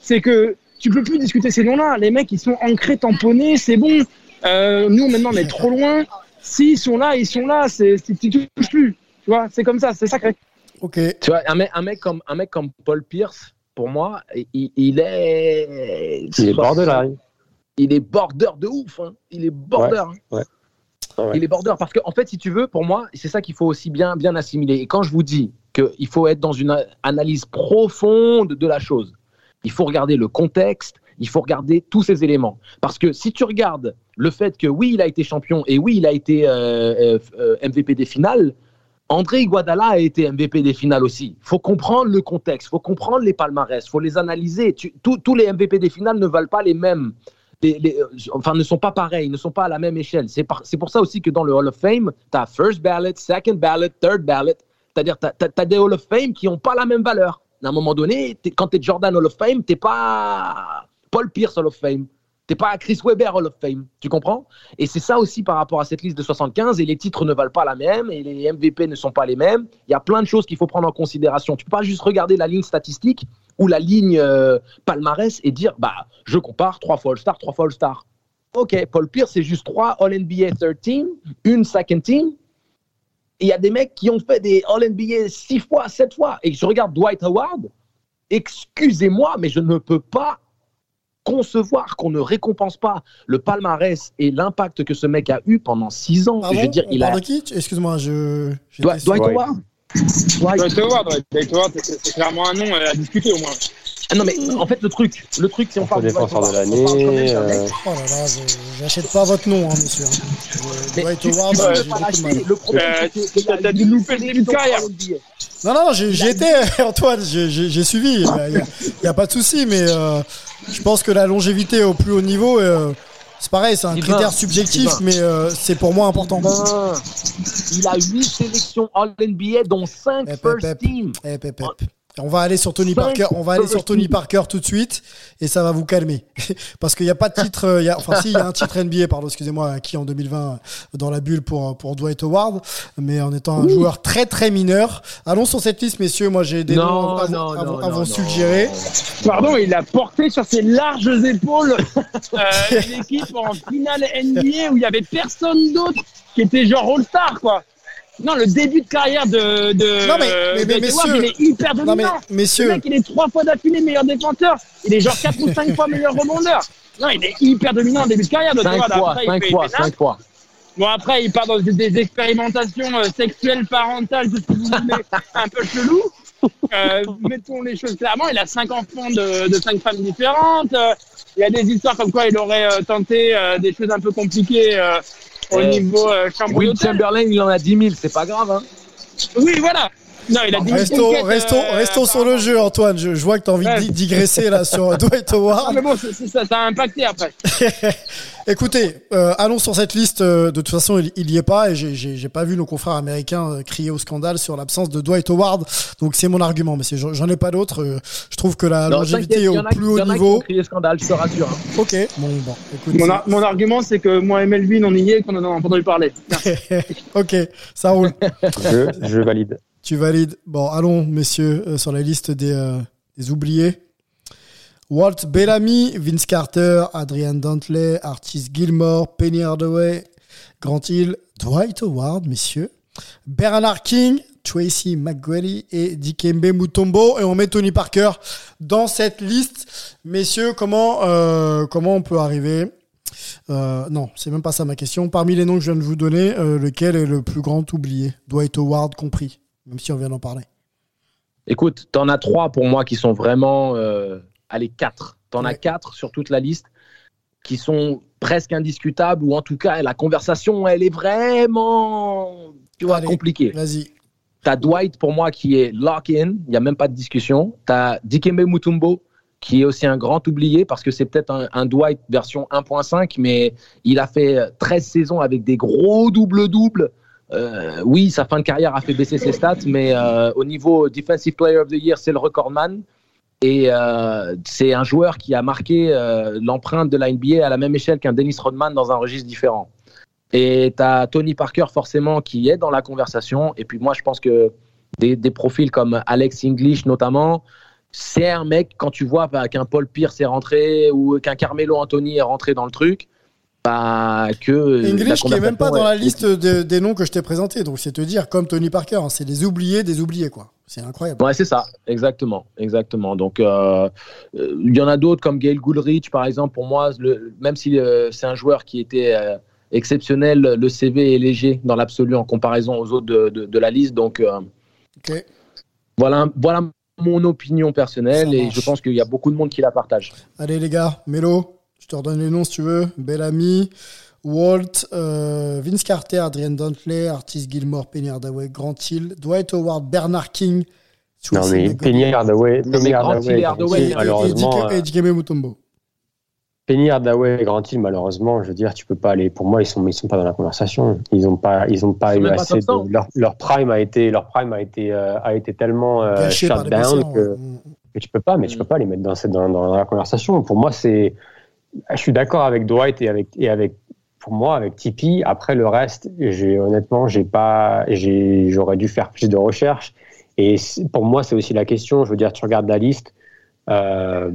C'est que tu peux plus discuter ces noms-là. Les mecs, ils sont ancrés, tamponnés, c'est bon. Euh, nous, maintenant, on est trop loin. S'ils sont là, ils sont là. C'est, tu touches plus. Tu vois, c'est comme ça, c'est sacré. Ok. Tu vois, un mec, un mec comme un mec comme Paul Pierce, pour moi, il, il est. Il est borderline. Il est border de ouf. hein. Il est border. hein. Ouais. Ouais. Il est border parce que en fait, si tu veux, pour moi, c'est ça qu'il faut aussi bien bien assimiler. Et quand je vous dis qu'il faut être dans une analyse profonde de la chose, il faut regarder le contexte, il faut regarder tous ces éléments. Parce que si tu regardes le fait que oui, il a été champion et oui, il a été euh, euh, euh, MVP des finales, André Iguodala a été MVP des finales aussi. Faut comprendre le contexte, faut comprendre les palmarès, faut les analyser. Tous les MVP des finales ne valent pas les mêmes. Euh, enfin, ne sont pas pareils, ne sont pas à la même échelle. C'est pour ça aussi que dans le Hall of Fame, tu as first ballot, second ballot, third ballot. C'est-à-dire, tu as, des Hall of Fame qui n'ont pas la même valeur. À un moment donné, quand tu es Jordan Hall of Fame, tu pas Paul Pierce Hall of Fame. T'es pas Chris Webber Hall of Fame. Tu comprends? Et c'est ça aussi par rapport à cette liste de 75. Et les titres ne valent pas la même. Et les MVP ne sont pas les mêmes. Il y a plein de choses qu'il faut prendre en considération. Tu peux pas juste regarder la ligne statistique ou la ligne euh, palmarès et dire bah je compare trois fois All-Star, trois fois All-Star. Ok, Paul Pierce, c'est juste trois All-NBA 13, une second team. Il y a des mecs qui ont fait des All-NBA six fois, sept fois. Et je regarde Dwight Howard. Excusez-moi, mais je ne peux pas concevoir qu'on ne récompense pas le palmarès et l'impact que ce mec a eu pendant six ans. Pardon, je veux dire, on il parle a. de qui Excuse-moi, je. Dwight. Howard Dwight Howard, c'est clairement un nom à discuter au moins. Ah non, mais en fait, le truc, le truc, si on parle de défenseur de Howard, on l'année. euh, Oh là là, je- j'achète pas votre nom, hein, monsieur. Je- Mais Dwight tu- tu Howard, peux pas. Le problème, Euh, c'est que- t'as- dû louper le début de carrière. Non, non, j'ai été, Antoine, j'ai- suivi. Il n'y a, y a pas de souci, mais euh, je pense que la longévité au plus haut niveau, euh, c'est pareil, c'est un critère subjectif, mais euh, c'est pour moi important. Il a 8 sélections All-NBA, dont 5 Hep, hep, first team. On va aller sur Tony Cinq Parker. On va aller sur Tony. Parker tout de suite et ça va vous calmer parce qu'il n'y a pas de titre. euh, il y a, enfin, si il y a un titre NBA, pardon, excusez-moi, acquis en 2020 euh, dans la bulle pour pour Dwight Howard, mais en étant un joueur très très mineur. Allons sur cette liste, messieurs. Moi, j'ai des Non, noms à, non, à- non, à non, vous non. suggérer. Pardon, il a porté sur ses larges épaules euh, une équipe en finale NBA où il y avait personne d'autre qui était genre All-Star, quoi. Non, le début de carrière de. de Non, mais- mais- mais de messieurs- il est hyper dominant. Non mais Le messieurs, mec, il est trois fois d'affilée meilleur défenseur. Il est genre quatre ou cinq fois meilleur rebondeur. Non, il est hyper dominant en début de carrière. de 5 Howard. fois, Après, il 5 fait fois. 5 fois. Bon, après, il part dans des, expérimentations euh, sexuelles, parentales, tout ce que vous voulez, un peu chelou. Euh, mettons les choses clairement, il a cinq enfants de, de cinq femmes différentes. Euh, il y a des histoires comme quoi il aurait euh, tenté euh, des choses un peu compliquées euh, au Eh, niveau euh, Will. Chamberlain, il en a 10 000, c'est pas grave. Hein. Oui, voilà. Non, il a dit restons restons restons sur le jeu, Antoine. Je, je vois que tu as envie Ouais. de digresser là sur Dwight Ah, Howard. mais bon, c'est- ça, ça a impacté après. Écoutez, euh, allons sur cette liste. euh, de toute façon, il, il y est pas et j'ai- j'ai j'ai pas vu nos confrères américains euh, crier au scandale sur l'absence de Dwight Howard. Donc c'est mon argument, mais j'en ai pas d'autres. Euh, je trouve que la Non, longévité est au plus haut y en a qui niveau. crié scandale, je te rassure. hein. Ok, bon, bon, écoute. Mon argument, c'est que moi et Melvin, on y est, qu'on en a entendu parler. ok, ça roule. je, je valide. Tu valides. Bon, allons, messieurs, euh, sur la liste des, euh, des oubliés. Walt Bellamy, Vince Carter, Adrian Dantley, Artis Gilmore, Penny Hardaway, Grant Hill, Dwight Howard, messieurs. Bernard King, Tracy McGrady et Dikembe Mutombo. Et on met Tony Parker dans cette liste. Messieurs, comment, euh, on peut arriver? Non, c'est même pas ça ma question. Parmi les noms que je viens de vous donner, lequel est le plus grand oublié? Dwight Howard compris, même si on vient d'en parler. Écoute, t'en as trois pour moi qui sont vraiment. Euh, allez, quatre. T'en as quatre sur toute la liste qui sont presque indiscutables ou en tout cas, la conversation, elle est vraiment. Tu vois, Allez. compliquée. Vas-y. T'as Dwight pour moi qui est lock-in, il n'y a même pas de discussion. T'as Dikembe Mutombo qui est aussi un grand oublié parce que c'est peut-être un, un Dwight version 1.5, mais il a fait 13 saisons avec des gros double-double. Euh, oui, sa fin de carrière a fait baisser ses stats, mais euh, au niveau Defensive Player of the Year, c'est le recordman. Et euh, c'est un joueur qui a marqué l'empreinte de la NBA à la même échelle qu'un Dennis Rodman dans un registre différent. Et tu as Tony Parker, forcément, qui est dans la conversation. Et puis moi, je pense que des, profils comme Alex English, notamment, c'est un mec, quand tu vois qu'un Paul Pierce est rentré ou qu'un Carmelo Anthony est rentré dans le truc, bah, que. English qui est même pas dans la liste de- des noms que je t'ai présentés. Donc c'est te dire, comme Tony Parker, hein, c'est des oubliés des oubliés, quoi. C'est incroyable. Ouais, c'est ça, exactement, exactement. Donc, euh, euh, il y en a d'autres comme Gail Goodrich, par exemple. Pour moi, le, même si euh, c'est un joueur qui était euh, exceptionnel, le CV est léger dans l'absolu en comparaison aux autres de, de- de la liste. Donc, euh, Ok. voilà, voilà mon opinion personnelle et je pense qu'il y a beaucoup de monde qui la partage. Allez les gars, Melo, je te redonne les noms si tu veux. Bellamy, Walt, euh, Vince Carter, Adrian Dantley, Artis Gilmore, Penny Hardaway, Grant Hill, Dwight Howard, Bernard King. Non, mais Penny Hardaway, Penny Hardaway, Hardaway, malheureusement, et Dikembe Mutombo. Penny Hardaway et Grant Hill, malheureusement, je veux dire, tu peux pas aller. Pour moi, ils sont, ils sont pas dans la conversation. Ils ont pas, ils ont pas Ils eu pas assez top 100. de. Leur, leur prime a été, leur prime a été, euh, a été tellement euh, shut down blessures, que, tu peux pas. Mais tu Mm. peux pas les mettre dans, cette, dans, dans la conversation. Pour moi, c'est. Je suis d'accord avec Dwight et avec et avec. Pour moi, avec Tipeee, après le reste, honnêtement, j'aurais dû faire plus de recherches. Et pour moi, c'est aussi la question. Je veux dire, tu regardes la liste. Euh,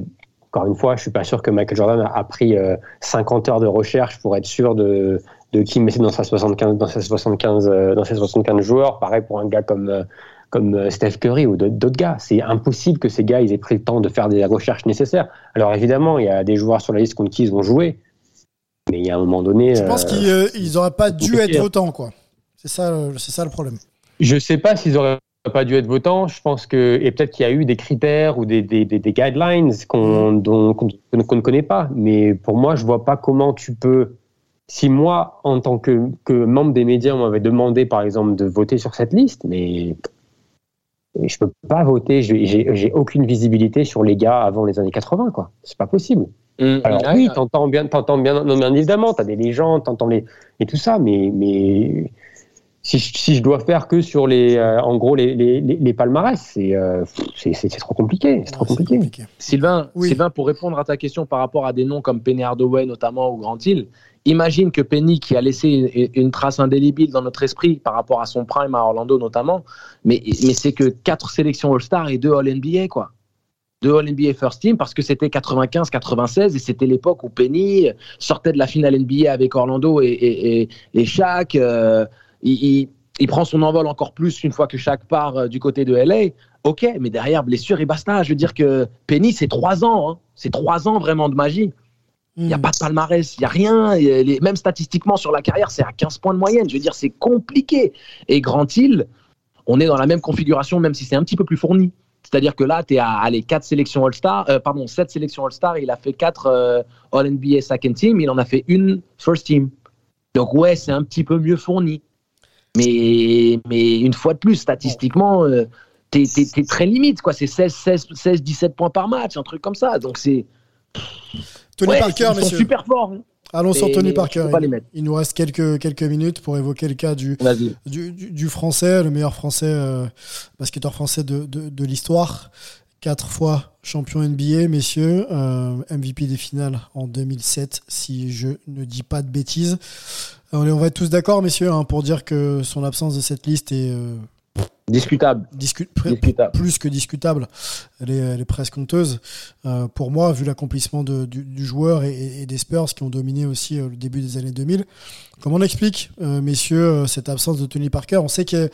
encore une fois, je suis pas sûr que Michael Jordan a, pris euh, 50 heures de recherche pour être sûr de, de qui mettait dans sa 75 dans ses 75 euh, dans ses 75 joueurs. Pareil pour un gars comme euh, comme euh, Steph Curry ou d'autres gars. C'est impossible que ces gars ils aient pris le temps de faire des recherches nécessaires. Alors évidemment, il y a des joueurs sur la liste contre qui ils ont joué, mais il y a un moment donné. Je pense euh, qu'ils euh, ils auraient pas dû être autant, quoi. C'est ça, euh, c'est ça le problème. Je sais pas s'ils auraient pas dû être votants. Je pense que et peut-être qu'il y a eu des critères ou des, des, des, des guidelines qu'on dont- qu'on qu'on ne connaît pas. Mais pour moi, je vois pas comment tu peux. Si moi, en tant que, que membre des médias, on m'avait demandé, par exemple, de voter sur cette liste, mais je peux pas voter. J'ai aucune visibilité sur les gars avant les années 80, quoi. C'est pas possible. Alors Ouais, oui, t'entends bien, t'entends bien, non, bien évidemment, t'as des légendes, t'entends les et tout ça, mais mais si, je- si je dois faire que sur les, euh, en gros les les, les, les palmarès, c'est euh, c'est c'est- c'est trop compliqué, c'est trop compliqué. Sylvain, Oui. Sylvain, pour répondre à ta question par rapport à des noms comme Penny Hardaway notamment ou Grant Hill, imagine que Penny, qui a laissé une, une trace indélébile dans notre esprit par rapport à son prime à Orlando notamment, mais, mais c'est que quatre sélections All-Star et deux All-NBA, quoi. Deux All-NBA First Team parce que c'était 95-96 et c'était l'époque où Penny sortait de la finale NBA avec Orlando et, et, et, et Shaq. euh, il, il- il prend son envol encore plus une fois que Shaq part euh, du côté de LA. Ok, mais derrière, blessure et basta. Je veux dire que Penny, c'est trois ans. hein. C'est trois ans vraiment de magie. Il n'y a Hmm. pas de palmarès, il n'y a rien. Les- même statistiquement sur la carrière, c'est à 15 points de moyenne. Je veux dire, c'est compliqué. Et Grant Hill, on est dans la même configuration, même si c'est un petit peu plus fourni. C'est-à-dire que là, tu es à allez, 4 sélections All-Star, euh, pardon, 7 sélections All-Star, il a fait 4 All-NBA Second Team, il en a fait une First Team. Donc ouais, c'est un petit peu mieux fourni. Mais, mais une fois de plus, statistiquement, euh, t'es très limite. quoi. C'est 16, 16, 16, 17 points par match, un truc comme ça. Donc c'est. Tony Ouais, Parker, ils sont super forts. hein. Allons sur Tony Parker. Il, nous reste quelques, quelques minutes pour évoquer le cas du, Vas-y. du, du- du français, le meilleur français, euh, basketteur français de, de, de l'histoire. Quatre fois champion NBA, messieurs. euh, MVP des finales en 2007, si je ne dis pas de bêtises. On va être tous d'accord, messieurs, hein, pour dire que son absence de cette liste est euh, Discutable. discu- Discutable. plus que discutable. Elle est, elle est presque honteuse. Euh, pour moi, vu l'accomplissement du, du joueur et, et- des Spurs qui ont dominé aussi euh, le début des années 2000. Comment on explique, euh, messieurs, euh, cette absence de Tony Parker? On sait que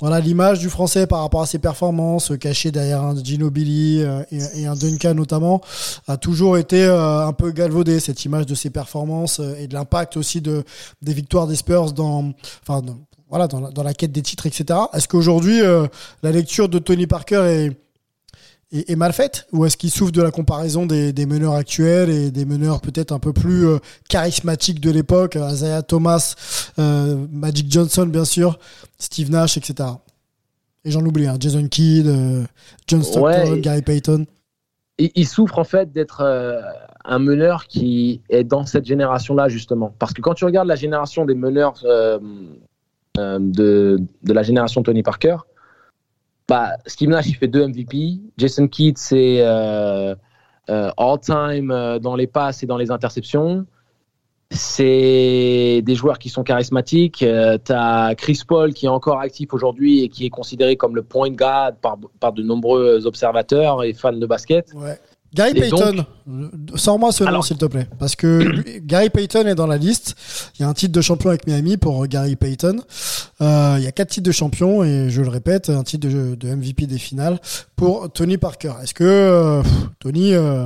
voilà l'image du français par rapport à ses performances, euh, caché derrière un Gino Billy euh, et, et un Duncan notamment, a toujours été euh, un peu galvaudée, cette image de ses performances et de l'impact aussi de, des victoires des Spurs dans, enfin, dans- voilà, dans, la, dans la quête des titres, etc. Est-ce qu'aujourd'hui, euh, la lecture de Tony Parker est, est, est mal faite? Ou est-ce qu'il souffre de la comparaison des, des meneurs actuels et des meneurs peut-être un peu plus euh, charismatiques de l'époque euh, Isaiah Thomas, euh, Magic Johnson, bien sûr, Steve Nash, etc. Et j'en oublie, hein, Jason Kidd, John Stockton, Ouais. Gary Payton. il, il souffre en fait d'être un meneur qui est dans cette génération-là justement. Parce que quand tu regardes la génération des meneurs euh, euh, de, de la génération Tony Parker, bah, Steve Nash il fait deux MVP, Jason Kidd c'est euh, euh, all-time dans les passes et dans les interceptions. c'est des joueurs qui sont charismatiques. Tu as Chris Paul qui est encore actif aujourd'hui et qui est considéré comme le point guard par, par de nombreux observateurs et fans de basket. Ouais. Gary Et Payton, sors-moi ce nom s'il te plaît. Parce que Gary Payton est dans la liste. Il y a un titre de champion avec Miami pour Gary Payton. Euh, il y a quatre titres de champion et je le répète, un titre de, de MVP des finales pour Tony Parker. Est-ce que euh, Tony euh,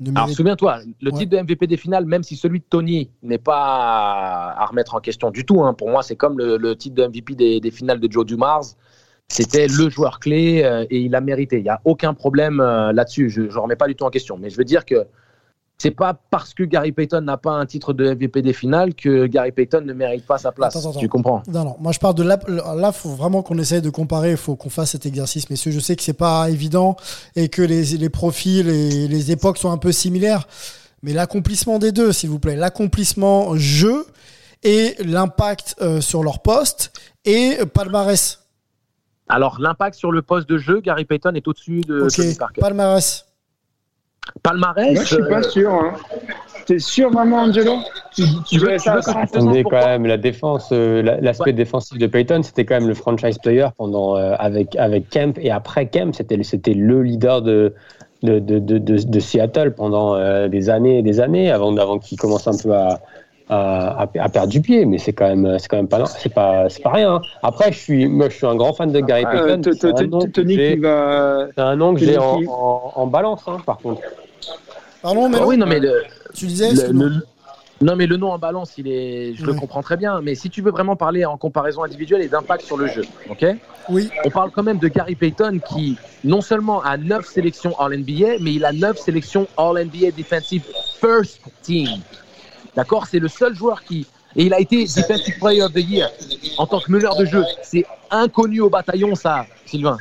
ne Alors souviens-toi, le Ouais. titre de MVP des finales, même si celui de Tony n'est pas à remettre en question du tout, hein, pour moi c'est comme le, le titre de MVP des, des finales de Joe Dumars. C'était le joueur clé euh, et il a mérité. Il n'y a aucun problème euh, là-dessus. Je ne remets pas du tout en question. Mais je veux dire que c'est pas parce que Gary Payton n'a pas un titre de MVP des finales que Gary Payton ne mérite pas sa place. Attends, attends. Tu comprends? Non, non, moi je parle de là, là faut vraiment qu'on essaye de comparer, il faut qu'on fasse cet exercice, messieurs. Je sais que c'est pas évident et que les, les profils et les époques sont un peu similaires, mais l'accomplissement des deux, s'il vous plaît, l'accomplissement jeu et l'impact euh, sur leur poste et palmarès. Alors l'impact sur le poste de jeu, Gary Payton est au-dessus de Ok, Tony Parker. palmarès. Palmarès. Moi, je suis pas euh, sûr. Hein. T'es sûr vraiment, Angelo? Tu, tu veux tu ça veux à que je 100%? fasse Attendez quand même la défense, euh, la- l'aspect Ouais. défensif de Payton, c'était quand même le franchise player pendant euh, avec avec Kemp et après Kemp, c'était le- c'était le leader de de, de, de, de- de Seattle pendant euh, des années et des années avant avant qu'il commence un peu à à, à- à perdre du pied, mais c'est quand même c'est quand même pas c'est pas c'est pas rien. hein. Après, je suis moi je suis un grand fan de Gary Euh, Payton. C'est un nom que Tony j'ai- qui va. c'est un nom que Tony j'ai en, balance, hein, par contre. Pardon, mais ah oui, non mais le, tu disais non, mais le nom en balance, il est, je le comprends très bien. Mais si tu veux vraiment parler en comparaison individuelle et d'impact sur le jeu, ok? Oui, On parle quand même de Gary Payton qui, non seulement a 9 sélections All-NBA, mais il a 9 sélections All-NBA Defensive First Team. D'accord C'est le seul joueur qui. Et il a été Defensive Player of the Year en tant que meneur de jeu. C'est inconnu au bataillon, ça, Sylvain.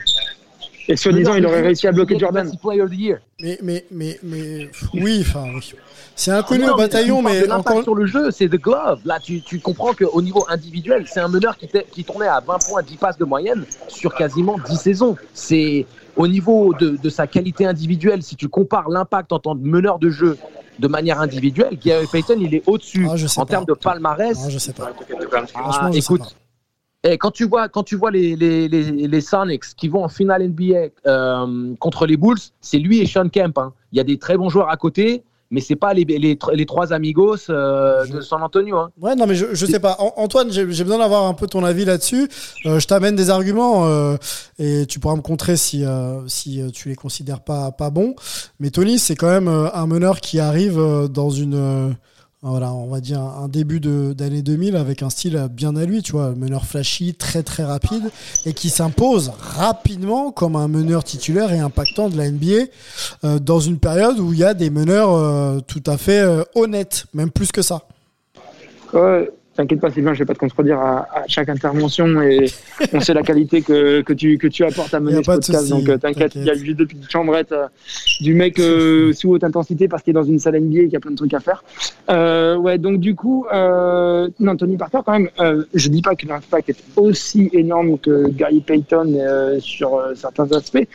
Et soi-disant, il aurait réussi à bloquer Jordan. Defensive Player of the Year. mais mais mais mais oui, enfin oui. C'est inconnu Non, au bataillon, mais l'impact encore sur le jeu, c'est The Glove. Là, tu, tu comprends qu'au niveau individuel, c'est un meneur qui, était- qui tournait à 20 points, 10 passes de moyenne sur quasiment 10 saisons. C'est au niveau de, de sa qualité individuelle, si tu compares l'impact en tant que meneur de jeu de manière individuelle, Gary Payton, il est au-dessus Ah, en pas. termes de palmarès. Non, je sais pas. Ah, Franchement, je sais écoute, pas. quand tu vois, quand tu vois les, les, les, les Sonics qui vont en finale NBA euh, contre les Bulls, c'est lui et Sean Kemp. hein. Il y a des très bons joueurs à côté, mais c'est pas les, les, les trois amigos euh, de San Antonio. hein. Ouais, non, mais je, je sais pas. An- Antoine, j'ai besoin d'avoir un peu ton avis là-dessus. Euh, je t'amène des arguments euh, et tu pourras me contrer si, si tu les considères pas, pas bons. Mais Tony, c'est quand même un meneur qui arrive dans une. Voilà, on va dire un début d'année 2000 avec un style bien à lui, tu vois, meneur flashy, très très rapide et qui s'impose rapidement comme un meneur titulaire et impactant de la NBA euh, dans une période où il y a des meneurs euh, tout à fait euh, honnêtes, même plus que ça. T'inquiète pas, Sylvain, je vais pas te contredire à, à chaque intervention et on sait la qualité que, que, tu, que tu apportes à mener ce podcast. Donc euh, t'inquiète, il y a juste deux petites chambrettes euh, du mec euh, sous haute intensité parce qu'il est dans une salle NBA et qu'il y a plein de trucs à faire. Euh, ouais, donc du coup, euh, non, Tony Parker, quand même, euh, je dis pas que l'impact est aussi énorme que Gary Payton euh, sur certains aspects.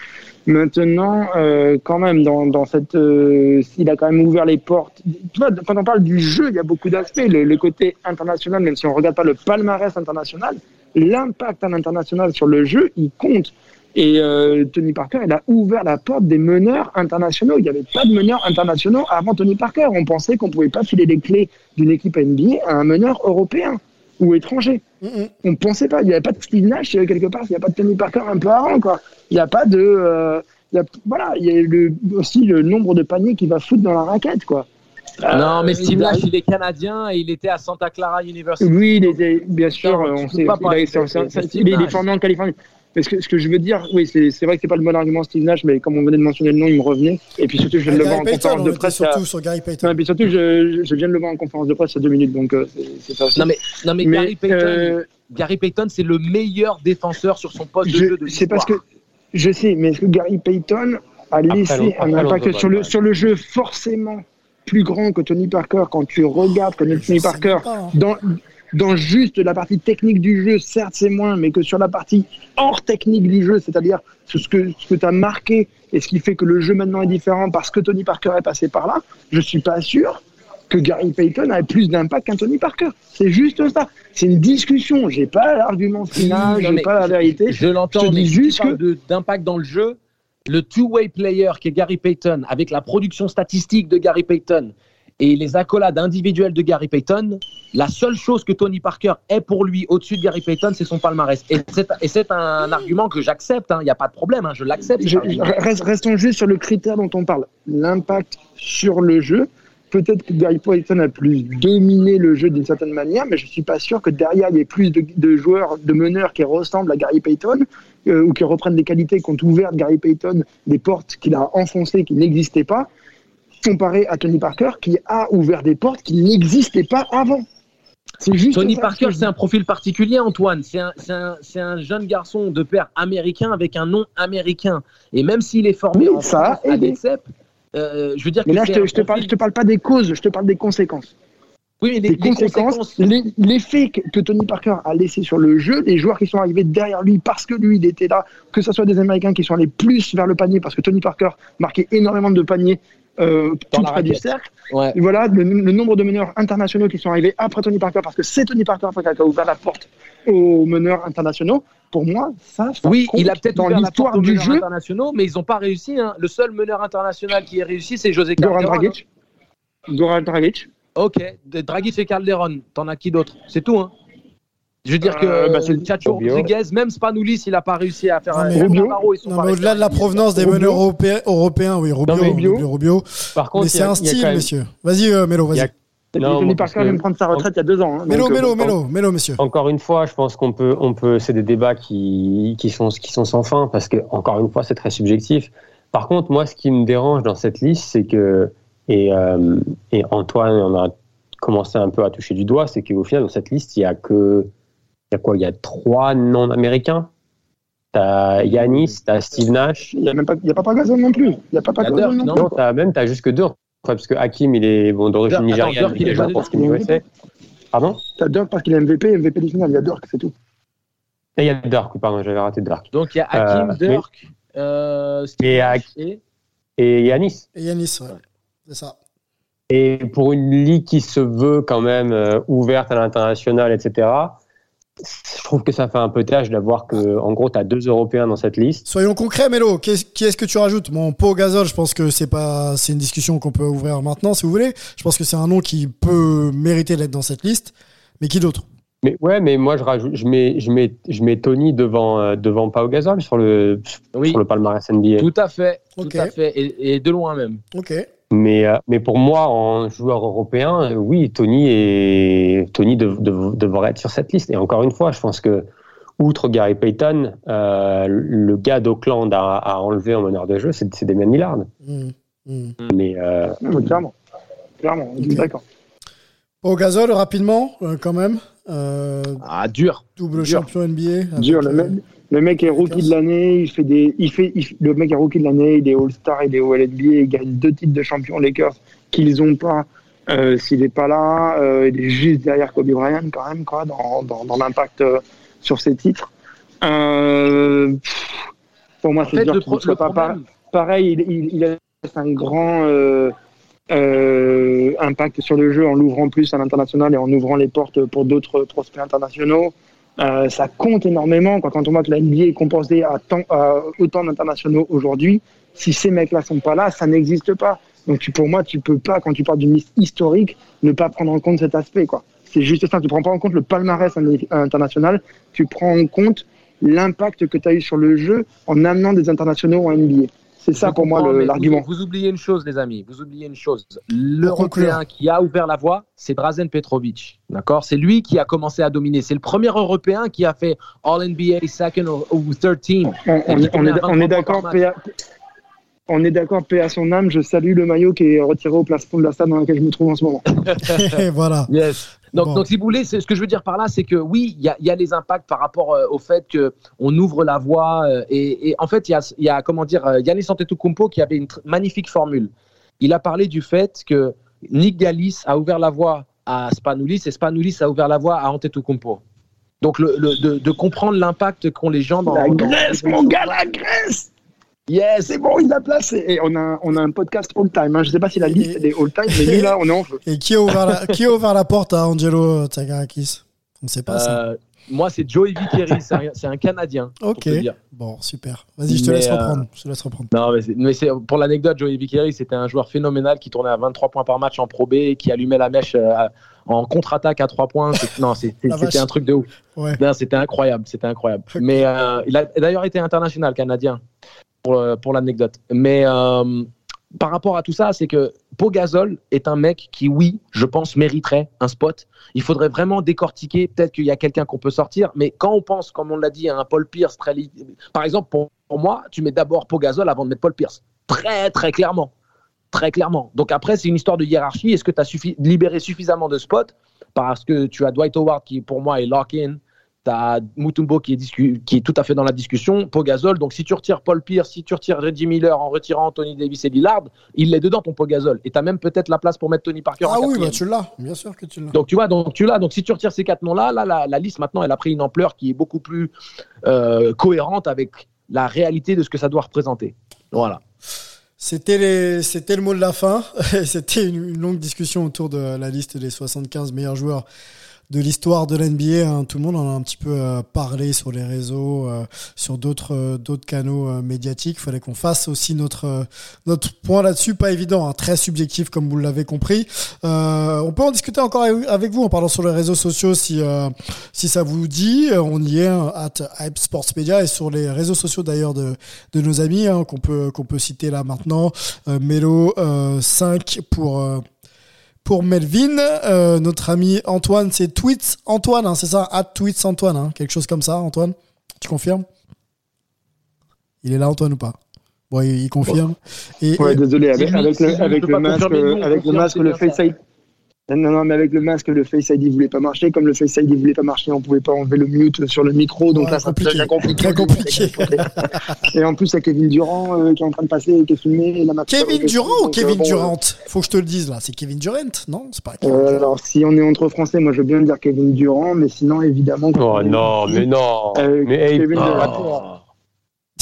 Maintenant, euh, quand même, dans, dans cette, euh, il a quand même ouvert les portes. Quand on parle du jeu, il y a beaucoup d'aspects. Le, côté international, même si on regarde pas le palmarès international, l'impact à l'international sur le jeu, il compte. Et euh, Tony Parker, il a ouvert la porte des meneurs internationaux. Il n'y avait pas de meneurs internationaux avant Tony Parker. On pensait qu'on pouvait pas filer les clés d'une équipe NBA à un meneur européen ou étranger. Mm-mm. On ne pensait pas. Il n'y avait pas de Steve Nash euh, quelque part. Il n'y a pas de Tony Parker un peu avant, quoi. Il n'y a pas de. euh, il y a, voilà, il y a le, aussi le nombre de paniers qu'il va foutre dans la raquette, quoi. non, mais Euh, Steve Nash, il est canadien et il était à Santa Clara University. Oui, il était, bien sûr, euh, on sait, pas il, est- il est Nash. formé en Californie. Mais ce que, ce que je veux dire, oui, c'est c'est vrai que c'est pas le bon argument Steve Nash, mais comme on venait de mentionner le nom, il me revenait. Et puis surtout, je viens de le voir Gary en Payton, conférence on de presse. il y a- surtout sur Gary Payton. Non, et puis surtout, je, je viens de le voir en conférence de presse il y a deux minutes, donc euh, c'est- c'est ça aussi. Non mais, non mais, Mais, Gary Payton, euh, Gary Payton, c'est le meilleur défenseur sur son poste de Je- jeu de C'est parce que je sais, mais est-ce que Gary Payton a laissé un impact sur le, sur le jeu forcément plus grand que Tony Parker quand tu regardes que Tony sais Parker pas, hein. dans, dans juste la partie technique du jeu, certes c'est moins, mais que sur la partie hors technique du jeu, c'est-à-dire ce que, ce que tu as marqué et ce qui fait que le jeu maintenant est différent parce que Tony Parker est passé par là, je suis pas sûr que Gary Payton a plus d'impact qu'un Tony Parker. C'est juste ça. C'est une discussion. J'ai pas l'argument final, Non, j'ai pas la vérité. Je l'entends, Je te mais dis si tu juste que d'impact dans le jeu, le two-way player qui est Gary Payton, avec la production statistique de Gary Payton et les accolades individuelles de Gary Payton, la seule chose que Tony Parker est pour lui au-dessus de Gary Payton, c'est son palmarès. Et c'est, un argument que j'accepte, hein, il n'y a pas de problème, hein, je l'accepte. restons juste sur le critère dont on parle, l'impact sur le jeu. Peut-être que Gary Payton a plus dominé le jeu d'une certaine manière, mais je suis pas sûr que derrière il y ait plus de, de joueurs, de meneurs qui ressemblent à Gary Payton euh, ou qui reprennent des qualités qu'ont ouvert Gary Payton, des portes qu'il a enfoncées qui n'existaient pas, comparé à Tony Parker qui a ouvert des portes qui n'existaient pas avant. Juste Tony Parker, c'est un profil particulier, Antoine. C'est un, jeune garçon de père américain avec un nom américain. Et même s'il est formé Oui, en ça France, à euh, je veux dire Mais que là, je te, je, te parle, profil- je te parle pas des causes, je te parle des conséquences. Oui, mais les, les, conséquences, les- l'effet que, que Tony Parker a laissé sur le jeu, les joueurs qui sont arrivés derrière lui parce que lui il était là, que ce soit des Américains qui sont allés plus vers le panier parce que Tony Parker marquait énormément de paniers euh, tout près du cercle. Ouais. Voilà le, le nombre de meneurs internationaux qui sont arrivés après Tony Parker parce que c'est Tony Parker qui a ouvert la porte aux meneurs internationaux. Pour moi, ça, ça Oui, il a peut-être dans l'histoire du jeu. internationaux, mais ils n'ont pas réussi. hein. Le seul meneur international qui a réussi, c'est José Goran. Dragic. Goran Dragic. Ok, Dragic et Calderon. T'en as qui d'autre? C'est tout. Hein. Je veux dire que Euh, bah, c'est euh, Chacho. Rodriguez, même Spanoulis, il n'a pas réussi à faire Non, un Rubio. Navarro, ils sont Non, pas mais au-delà de la provenance des Rubio. meneurs européens, européens, oui, Rubio, mais Rubio, Rubio. Rubio. Par contre, Mais c'est un style, même- monsieur. Vas-y, euh, Mélo, il y a- vas-y. Non, Tony Parker parce que- vient de prendre sa retraite il y a deux ans. hein, Mélo, donc, Mélo, bon, Mélo, Mélo, monsieur. Encore une fois, je pense qu'on peut, on peut, c'est des débats qui, qui sont, qui sont sans fin parce que, encore une fois, c'est très subjectif. Par contre, moi, ce qui me dérange dans cette liste, c'est que, et, euh, et Antoine en a commencé un peu à toucher du doigt, c'est qu'au final, dans cette liste, il y a que, il y a quoi, il y a trois non-américains? T'as Yanis, t'as Steve Nash? Il n'y a même pas, il y a pas non plus. Il n'y a pas Il y a Gasol Dirk, non non? Plus. Non, t'as même, t'as juste que deux. Ouais, parce que Hakim, il est bon, d'origine Dirk, nigériane, Dirk, il est il joue pas pour. Team USA. Pardon? T'as Dirk parce qu'il est MVP, MVP du final, il y a Dirk, c'est tout. Et il y a Dirk, oui, pardon, j'avais raté Dirk. Donc il y a Hakim, Euh, Dirk, euh, Steve Et Nash Et Yanis. Et Yanis, ouais. C'est ça. Et pour une ligue qui se veut quand même euh, ouverte à l'international, etc., je trouve que ça fait un peu tâche d'avoir que, en gros, tu as deux Européens dans cette liste. Soyons concrets, Mélo. Qui est-ce que tu rajoutes? Mon Pau Gasol, je pense que c'est pas, c'est une discussion qu'on peut ouvrir maintenant, si vous voulez. Je pense que c'est un nom qui peut mériter d'être dans cette liste. Mais qui d'autre? Mais ouais, mais moi, je, rajoute, je, mets, je, mets, je mets Tony devant, euh, devant Pau Gasol sur le, Oui, sur le palmarès NBA. tout à fait, tout à fait, et, et de loin même. Ok. Mais, euh, mais pour moi, en joueur européen, euh, oui, Tony, est, Tony dev- dev- devrait être sur cette liste. Et encore une fois, je pense que, outre Gary Payton, euh, le gars d'Auckland à, à enlever en meneur de jeu, c'est c'est Damien Lillard. Hmm, hmm. Mais euh, clairement. Clairement, on est Ok. d'accord. Pau Gasol, rapidement, euh, quand même. Euh, Ah, dur. double Dur. champion NBA. Dur, le euh, mec, le mec est rookie de l'année, il fait des, il fait, il- le mec est rookie de l'année, il est All-Star, il est au LNBA, il gagne deux titres de champion Lakers qu'ils ont pas. euh, S'il est pas là, euh, il est juste derrière Kobe Bryant quand même, quoi, dans, dans, dans l'impact euh, sur ses titres. Pff, pour moi, c'est dur qu'il ne soit pas problème, pareil. Il, il, il a un grand impact sur le jeu en l'ouvrant plus à l'international et en ouvrant les portes pour d'autres prospects internationaux. Euh, ça compte énormément quand on voit que la NBA est composée à, tant- à autant d'internationaux aujourd'hui. Si ces mecs-là sont pas là, ça n'existe pas. Donc tu, pour moi, tu peux pas, quand tu parles d'une liste historique, ne pas prendre en compte cet aspect. quoi. C'est juste ça. Tu prends pas en compte le palmarès in- international, tu prends en compte l'impact que tu as eu sur le jeu en amenant des internationaux en NBA. C'est ça pour moi l'argument. Vous, vous oubliez une chose, les amis. Vous oubliez une chose. L'Européen qui a ouvert la voie, c'est Drazen Petrovic. D'accord? C'est lui qui a commencé à dominer. C'est le premier Européen qui a fait All NBA, second ou third team. On, est- on tournait est, à on 23 est d'accord, on est d'accord, paix à son âme. Je salue le maillot qui est retiré au plafond de la salle dans laquelle je me trouve en ce moment. voilà. Yes. Donc, Bon. donc, si vous voulez, c'est- ce que je veux dire par là, c'est que oui, il y a, il y a les impacts par rapport euh, au fait que on ouvre la voie. euh, et, et en fait, il y a, il y a, comment dire, euh, Yannis Antetokounmpo qui avait une magnifique formule. Il a parlé du fait que Nick Galis a ouvert la voie à Spanoulis et Spanoulis a ouvert la voie à Antetokounmpo. Donc, le, le- de, de comprendre l'impact qu'ont les gens dans. La dans- Grèce, mon gars, la Grèce Yes C'est bon, il a placé. Et on a, on a un podcast all-time. Hein. Je sais pas si la liste des all-time, mais nous, là, on est en feu. Et qui a ouvert la, qui a ouvert la porte à Angelo Tsagarakis On ne sait pas ça. Euh, Moi, c'est Joey Vickery, c'est un, Canadien. pour Ok. te dire. Bon, super. Vas-y, je te Mais, laisse euh, reprendre. Je te laisse reprendre. Non, mais, c'est- mais pour l'anecdote, Joey Vickery, c'était un joueur phénoménal qui tournait à 23 points par match en Pro B, et qui allumait la mèche euh, à- en contre-attaque à 3 points. Non, La c'était un truc de ouf. Ouais. C'était incroyable, c'était incroyable. Mais euh, il a d'ailleurs été international canadien pour, euh, pour l'anecdote. Mais euh, par rapport à tout ça, c'est que Pogazol est un mec qui, oui, je pense, mériterait un spot. Il faudrait vraiment décortiquer. Peut-être qu'il y a quelqu'un qu'on peut sortir. Mais quand on pense, comme on l'a dit, à un Paul Pierce, très par exemple, pour, pour moi, tu mets d'abord Pogazol avant de mettre Paul Pierce. Très, très clairement. Très clairement. Donc après, c'est une histoire de hiérarchie. Est-ce que tu as suffi- libéré suffisamment de spots? Parce que tu as Dwight Howard qui, pour moi, est lock-in. Tu as Mutumbo qui est, discu- qui est tout à fait dans la discussion. Pogazol. Donc si tu retires Paul Pierce, si tu retires Reggie Miller en retirant Anthony Davis et Lillard, il est dedans ton Pogazol. Et tu as même peut-être la place pour mettre Tony Parker en Ah oui, bah tu l'as. Bien sûr que tu l'as. Donc tu vois, donc tu l'as. Donc si tu retires ces quatre noms-là, là, la, la liste maintenant, elle a pris une ampleur qui est beaucoup plus euh, cohérente avec la réalité de ce que ça doit représenter. Voilà. C'était c'était le mot de la fin. C'était une, une longue discussion autour de la liste des 75 meilleurs joueurs de l'histoire de l'NBA. hein. Tout le monde en a un petit peu euh, parlé sur les réseaux, euh, sur d'autres euh, d'autres canaux euh, médiatiques. Il fallait qu'on fasse aussi notre euh, notre point là-dessus. Pas évident, hein, très subjectif comme vous l'avez compris. Euh, on peut en discuter encore avec vous en parlant sur les réseaux sociaux si si ça vous dit. On y est hein, at Hype Sports Media et sur les réseaux sociaux d'ailleurs de de nos amis hein, qu'on peut qu'on peut citer là maintenant. Melo euh, 5 pour pour Melvin, Euh, notre ami Antoine, c'est Tweets Antoine, hein, c'est ça, at Tweets Antoine, hein, quelque chose comme ça, Antoine. Tu confirmes? Il est là, Antoine ou pas? Bon, il, il confirme. Et, Ouais, et- désolé, avec, le, avec le masque, avec le masque, le Face. ID. Non, non, mais avec le masque, le Face ID voulait pas marcher. Comme le Face ID voulait pas marcher, on pouvait pas enlever le mute sur le micro. Donc Ouais, là, ça devient compliqué. Très compliqué. Et en plus, il y a Kevin Durant euh, qui est en train de passer et qui est filmé. la Kevin Durant ou Donc, euh, Kevin bon, Durant? Faut que je te le dise là, c'est Kevin Durant Non, c'est pas Kevin euh, Durant. alors, si on est entre français, moi, je veux bien dire Kevin Durant, mais sinon, évidemment. Oh non, mais non. Euh, mais hey, Kevin Durant. toi.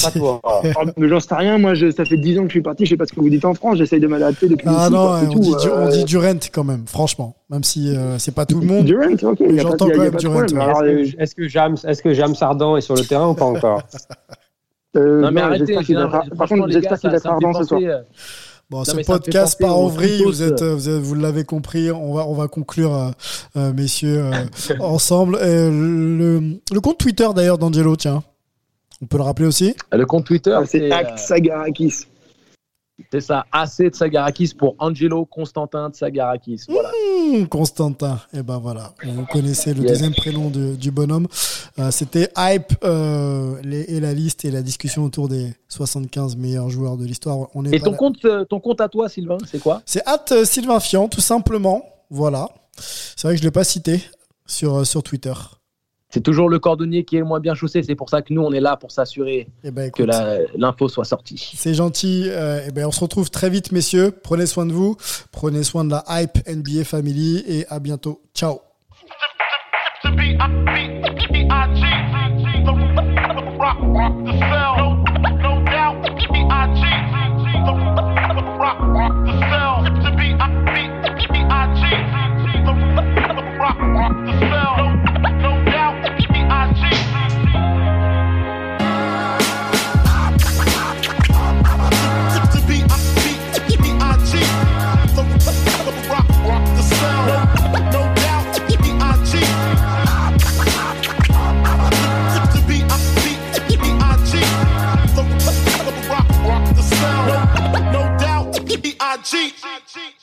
Pas toi. Oh, mais j'en sais rien, moi, je, ça fait 10 ans que je suis parti, je sais pas ce que vous dites en France, j'essaye de m'adapter depuis Ah ici, non, on tout, dit, Du- on euh, dit Durant quand même, franchement. Même si euh, c'est pas tout le monde. Durant, ok, J'entends quand même Durant, ouais. Est-ce que- James, est-ce que James est sur le terrain ou pas encore euh, Non, mais non, arrêtez. Par franchement, contre, j'espère qu'il va être ardent ce soir. euh, Bon, Non, ce podcast part en aux vrille, Beatles, vous êtes, euh, vous, êtes- vous l'avez compris, on va, on va conclure, euh, messieurs, euh, ensemble. Euh, le, le compte Twitter d'ailleurs d'Angelo, tiens, on peut le rappeler aussi. Le compte Twitter, Ah, C'est Act euh, Sagarakis. c'est ça, AC de Sagarakis pour Angelo Constantin de Sagarakis. Voilà. Hmm, Constantin, et ben voilà, vous connaissez le Yes. deuxième prénom de- du bonhomme. Euh, C'était Hype euh, les- et la liste et la discussion autour des 75 meilleurs joueurs de l'histoire. On est Et pas ton là- compte, ton compte à toi, Sylvain, c'est quoi? C'est at Sylvain Fian, tout simplement. Voilà. C'est vrai que je l'ai pas cité sur, sur Twitter. C'est toujours le cordonnier qui est le moins bien chaussé. C'est pour ça que nous, on est là pour s'assurer Eh ben, que l'info soit sortie. C'est gentil. Euh, eh ben, on se retrouve très vite, messieurs. Prenez soin de vous. Prenez soin de la hype NBA Family et à bientôt. Ciao. to be I be B I G. The cheat. I cheat.